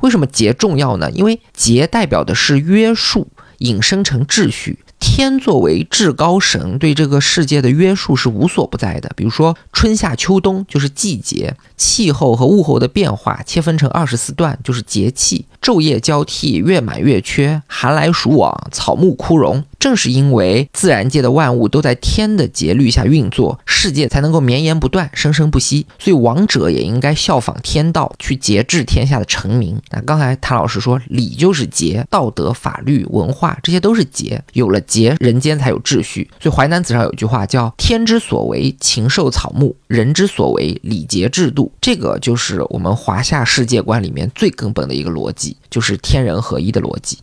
为什么节重要呢？因为节代表的是约束，引申成秩序。天作为至高神，对这个世界的约束是无所不在的。比如说春夏秋冬就是季节，气候和物候的变化切分成二十四段就是节气，昼夜交替，月满月缺，寒来暑往，草木枯荣。正是因为自然界的万物都在天的节律下运作，世界才能够绵延不断、生生不息。所以王者也应该效仿天道，去节制天下的臣民。那刚才谭老师说，礼就是节，道德、法律、文化这些都是节，有了节，人间才有秩序。所以《淮南子》上有句话叫“天之所为，禽兽草木；人之所为，礼节制度”。这个就是我们华夏世界观里面最根本的一个逻辑，就是天人合一的逻辑。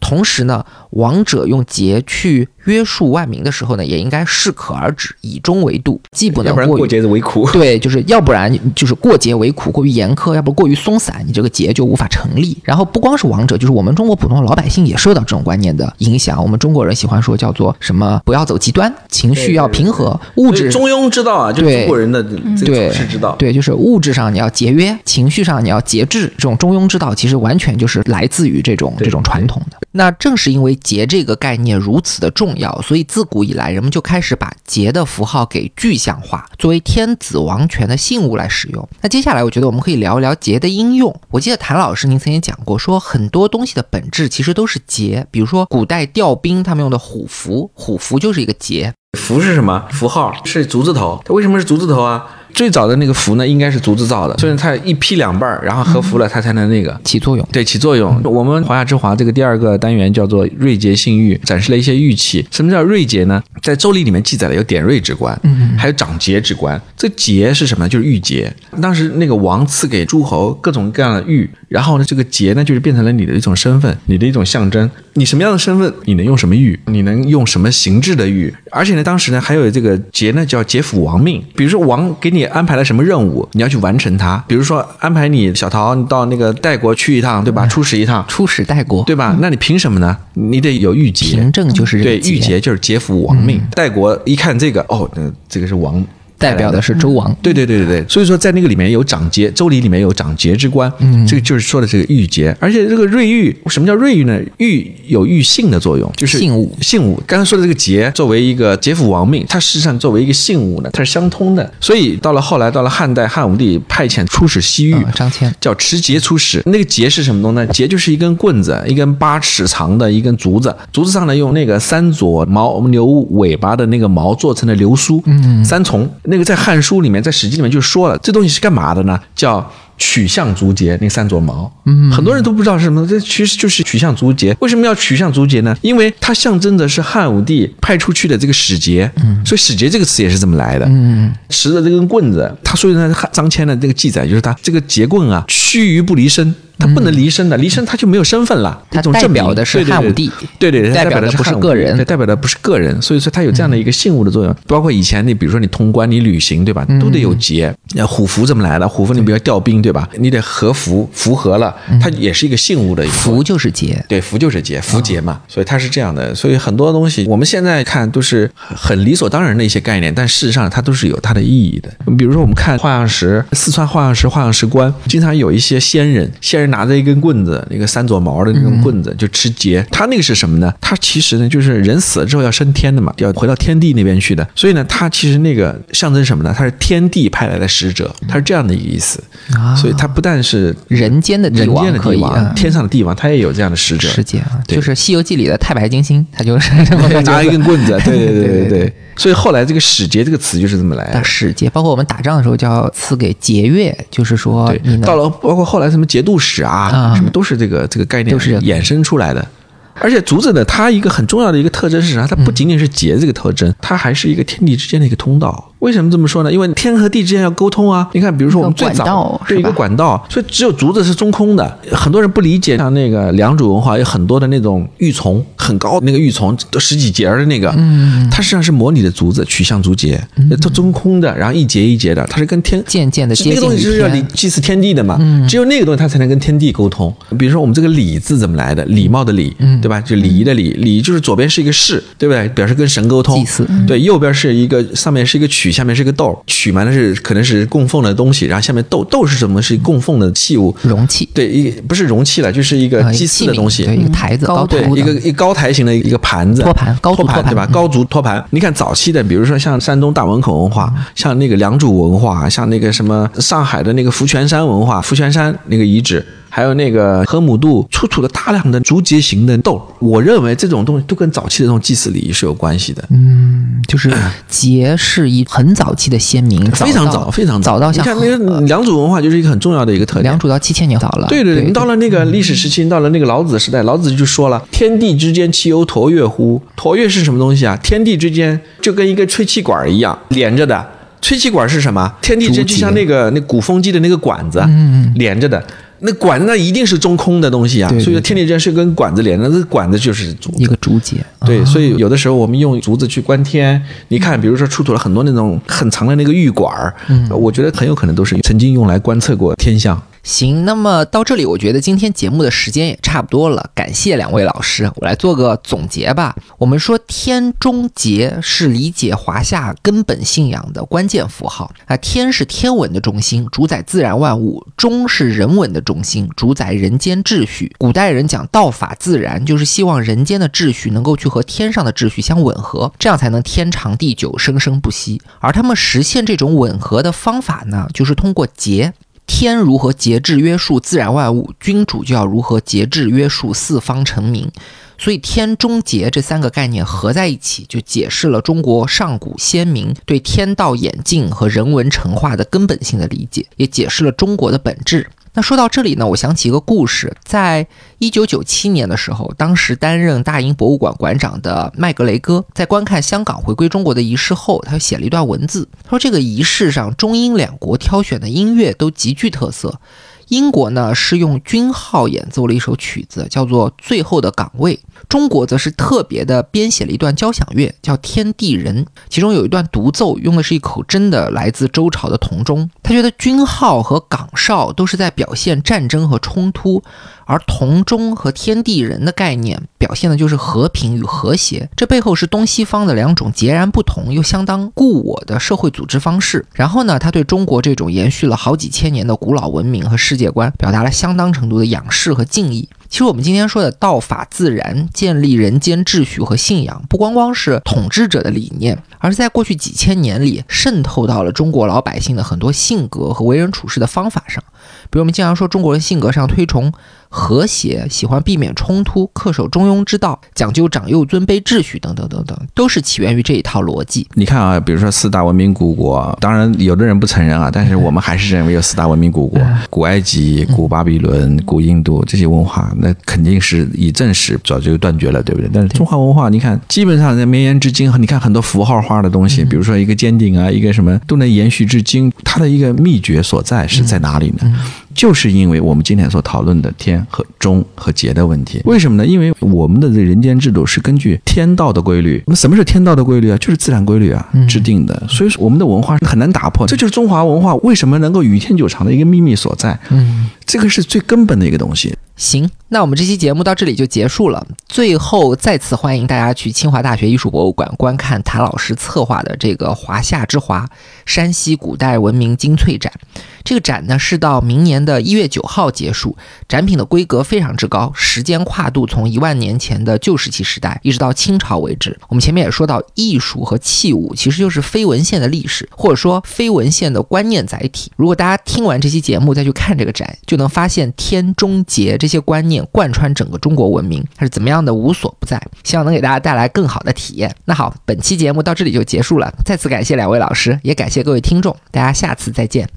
同时呢，王者用节去约束万民的时候呢，也应该适可而止，以中为度，既不能过节为苦。对，就是要不然就是过节为苦，过于严苛；要不过于松散，你这个节就无法成立。然后不光是王者，就是我们中国普通的老百姓也受到这种观念的影响。我们中国人喜欢说叫做什么？不要走极端，情绪要平和，物质中庸之道啊，就是对中国人的处世之道。对，就是物质上你要节约，情绪上你要节制，这种中庸之道其实完全就是来自于这种这种传统的。那正是因为节这个概念如此的重要，所以自古以来人们就开始把节的符号给具象化，作为天子王权的信物来使用。那接下来我觉得我们可以聊一聊节的应用。我记得谭老师您曾经讲过，说很多东西的本质其实都是节，比如说古代调兵他们用的虎符，虎符就是一个节。符是什么？符号是竹字头，它为什么是竹字头啊？最早的那个符呢，应该是竹子造的，所以它一劈两半儿，然后合符了，它才能那个。起作用，对，起作用。我们华夏之华这个第二个单元叫做瑞节性玉，展示了一些玉器。什么叫瑞节呢？在《周礼》里面记载了有点瑞之官，嗯，还有长节之官。这节是什么呢？就是玉节。当时那个王赐给诸侯各种各样的玉，然后呢，这个节呢，就是变成了你的一种身份，你的一种象征。你什么样的身份，你能用什么玉，你能用什么形制的玉。而且呢，当时呢还有这个节呢，叫节辅王命。比如说王给你安排了什么任务，你要去完成它。比如说安排你小桃，你到那个代国去一趟，对吧？出使一趟，出使代国，对吧？那你凭什么呢？你得有玉节，凭证就是对玉节就是劫服王命。代国一看这个，哦，这个是王。代表的是周王。对对对对对，所以说在那个里面有长节，周礼里面有长节之官，嗯，这个就是说的这个玉节，而且这个瑞玉，什么叫瑞玉呢？玉有玉性的作用，就是信物信物。刚才说的这个节，作为一个节辅王命，它实际上作为一个信物呢，它是相通的。所以到了后来，到了汉代，汉武帝派遣出使西域，嗯张骞叫持节出使。那个节是什么东西呢？节就是一根棍子，一根八尺长的一根竹子，竹子上呢用那个三撮牦牛尾巴的那个毛做成的流苏，嗯，三重。那个在《汉书》里面，在《史记》里面就说了，这东西是干嘛的呢？叫。取象竹节那三撮毛，嗯，很多人都不知道是什么，这其实就是取象竹节。为什么要取象竹节呢？因为它象征的是汉武帝派出去的这个使节，嗯，所以使节这个词也是这么来的，嗯，持着这根棍子，他所以呢，张骞的这个记载就是他这个节棍啊，须臾不离身。他不能离身的，离身他就没有身份了。他一种证明代表的是汉武帝对对对，代表的不是个人嗯对，代表的不是个人，所以说它有这样的一个信物的作用。包括以前你比如说你通关、你旅行，对吧？都得有节。那虎符怎么来的？虎符你比如调兵，对吧？你得合符，符合了，它也是一个信物的一个符就是节，对，符就是节，符节嘛，所以它是这样的。所以很多东西我们现在看都是很很理所当然的一些概念，但事实上它都是有它的意义的。比如说我们看画像石，四川画像石画像石棺，经常有一些仙人，仙人拿着一根棍子，那个三撮毛的那种棍子就持节，他那个是什么呢？他其实呢就是人死了之后要升天的嘛，要回到天地那边去的。所以呢，他其实那个象征什么呢？他是天地派来的使者，他是这样的一个意思。啊所以他不但是人间的帝人间王天上的帝王，他也有这样的使者。世界啊，就是《西游记》里的太白金星，他就是这么 拿一。根棍子，对对对对对。所以后来这个使节这个词就是这么来的的。使节，包括我们打仗的时候叫赐给节钺，就是说对，到了包括后来什么节度使啊，啊什么都是这个这个概念都是衍生出来的。而且竹子呢，它一个很重要的一个特征是啥？它不仅仅是节这个特征，它还是一个天地之间的一个通道。为什么这么说呢？因为天和地之间要沟通啊。你看，比如说我们最早是一个管道，所以只有竹子是中空的。很多人不理解，像那个良渚文化有很多的那种玉琮，很高那个玉琮都十几节儿的那个，嗯，它实际上是模拟的竹子，取向竹节，它中空的，然后一节一节的，它是跟天渐渐的是那个东西就是要礼。祭祀天地的嘛，只有那个东西它才能跟天地沟通。比如说我们这个礼字怎么来的？礼貌的礼，对吧？就礼仪的礼，礼就是左边是一个士，对不对？表示跟神沟通。祭祀对，右边是一个上面是一个曲，下面是一个豆。曲嘛，那是可能是供奉的东西，然后下面豆豆是什么？是供奉的器物。容器对，一不是容器了，就是一个祭祀的东西。对，一个台子，高高对一个一高台型的一个盘子，托盘高托托盘对吧？高足托盘。你看早期的，比如说像山东大汶口文化，像那个良渚文化，像那个什么上海的那个福泉山文化，福泉山那个遗址。还有那个河姆渡出土了大量的竹节形的豆，我认为这种东西都跟早期的这种祭祀礼仪是有关系的。嗯，就是节是一很早期的先民，非常早，非常早到像你看那个良渚文化就是一个很重要的一个特点良。渚到七千年早了。对对对，到了那个历史时期，到了那个老子时代，老子就说了：“天地之间，其有橐越乎？”橐越是什么东西啊？天地之间就跟一个吹气管一样连着的。吹气管是什么？天地之间就像那个那鼓风机的那个管子，嗯连着的。那管子那一定是中空的东西啊，对对所以说天地之间是跟管子连的，那这管子就是竹一个竹节。对，所以有的时候我们用竹子去观天，你看，比如说出土了很多那种很长的那个玉管儿，我觉得很有可能都是曾经用来观测过天象。行，那么到这里，我觉得今天节目的时间也差不多了。感谢两位老师，我来做个总结吧。我们说天中节是理解华夏根本信仰的关键符号啊，天是天文的中心，主宰自然万物；中是人文的中心，主宰人间秩序。古代人讲道法自然，就是希望人间的秩序能够去和天上的秩序相吻合，这样才能天长地久、生生不息。而他们实现这种吻合的方法呢，就是通过节。天如何节制约束自然万物，君主就要如何节制约束四方臣民。所以“天中节”这三个概念合在一起，就解释了中国上古先民对天道演进和人文成化的根本性的理解，也解释了中国的本质。那说到这里呢，我想起一个故事，在一九九七年的时候，当时担任大英博物馆馆长的麦格雷戈在观看香港回归中国的仪式后，他写了一段文字，他说这个仪式上中英两国挑选的音乐都极具特色。英国呢是用军号演奏了一首曲子，叫做《最后的岗位》；中国则是特别的编写了一段交响乐，叫《天地人》，其中有一段独奏用的是一口真的来自周朝的铜钟。他觉得军号和岗哨都是在表现战争和冲突，而同中和天地人的概念表现的就是和平与和谐。这背后是东西方的两种截然不同又相当固我的社会组织方式。然后呢，他对中国这种延续了好几千年的古老文明和世界观表达了相当程度的仰视和敬意。其实我们今天说的道法自然，建立人间秩序和信仰，不光光是统治者的理念，而是在过去几千年里渗透到了中国老百姓的很多性格和为人处事的方法上。比如我们经常说中国人性格上推崇和谐，喜欢避免冲突，恪守中庸之道，讲究长幼尊卑秩序等等等等，都是起源于这一套逻辑。你看啊，比如说四大文明古国，当然有的人不承认啊，但是我们还是认为有四大文明古国：古埃及、古巴比伦、古印度这些文化，那肯定是以正史早就断绝了，对不对？但是中华文化，你看基本上在绵延至今，你看很多符号化的东西，比如说一个尖顶啊，一个什么都能延续至今，它的一个秘诀所在是在哪里呢？就是因为我们今天所讨论的天和中和节的问题，为什么呢？因为我们的这人间制度是根据天道的规律。那么什么是天道的规律啊？就是自然规律啊制定的。所以说我们的文化是很难打破，这就是中华文化为什么能够与天久长的一个秘密所在。嗯，这个是最根本的一个东西。行，那我们这期节目到这里就结束了。最后再次欢迎大家去清华大学艺术博物馆观看谭老师策划的这个“华夏之华”山西古代文明精粹展。这个展呢是到明的一月九号结束，展品的规格非常之高，时间跨度从一万年前的旧石器时代一直到清朝为止。我们前面也说到，艺术和器物其实就是非文献的历史，或者说非文献的观念载体。如果大家听完这期节目再去看这个展，就能发现天中节这些观念贯穿整个中国文明，它是怎么样的无所不在。希望能给大家带来更好的体验。那好，本期节目到这里就结束了，再次感谢两位老师，也感谢各位听众，大家下次再见。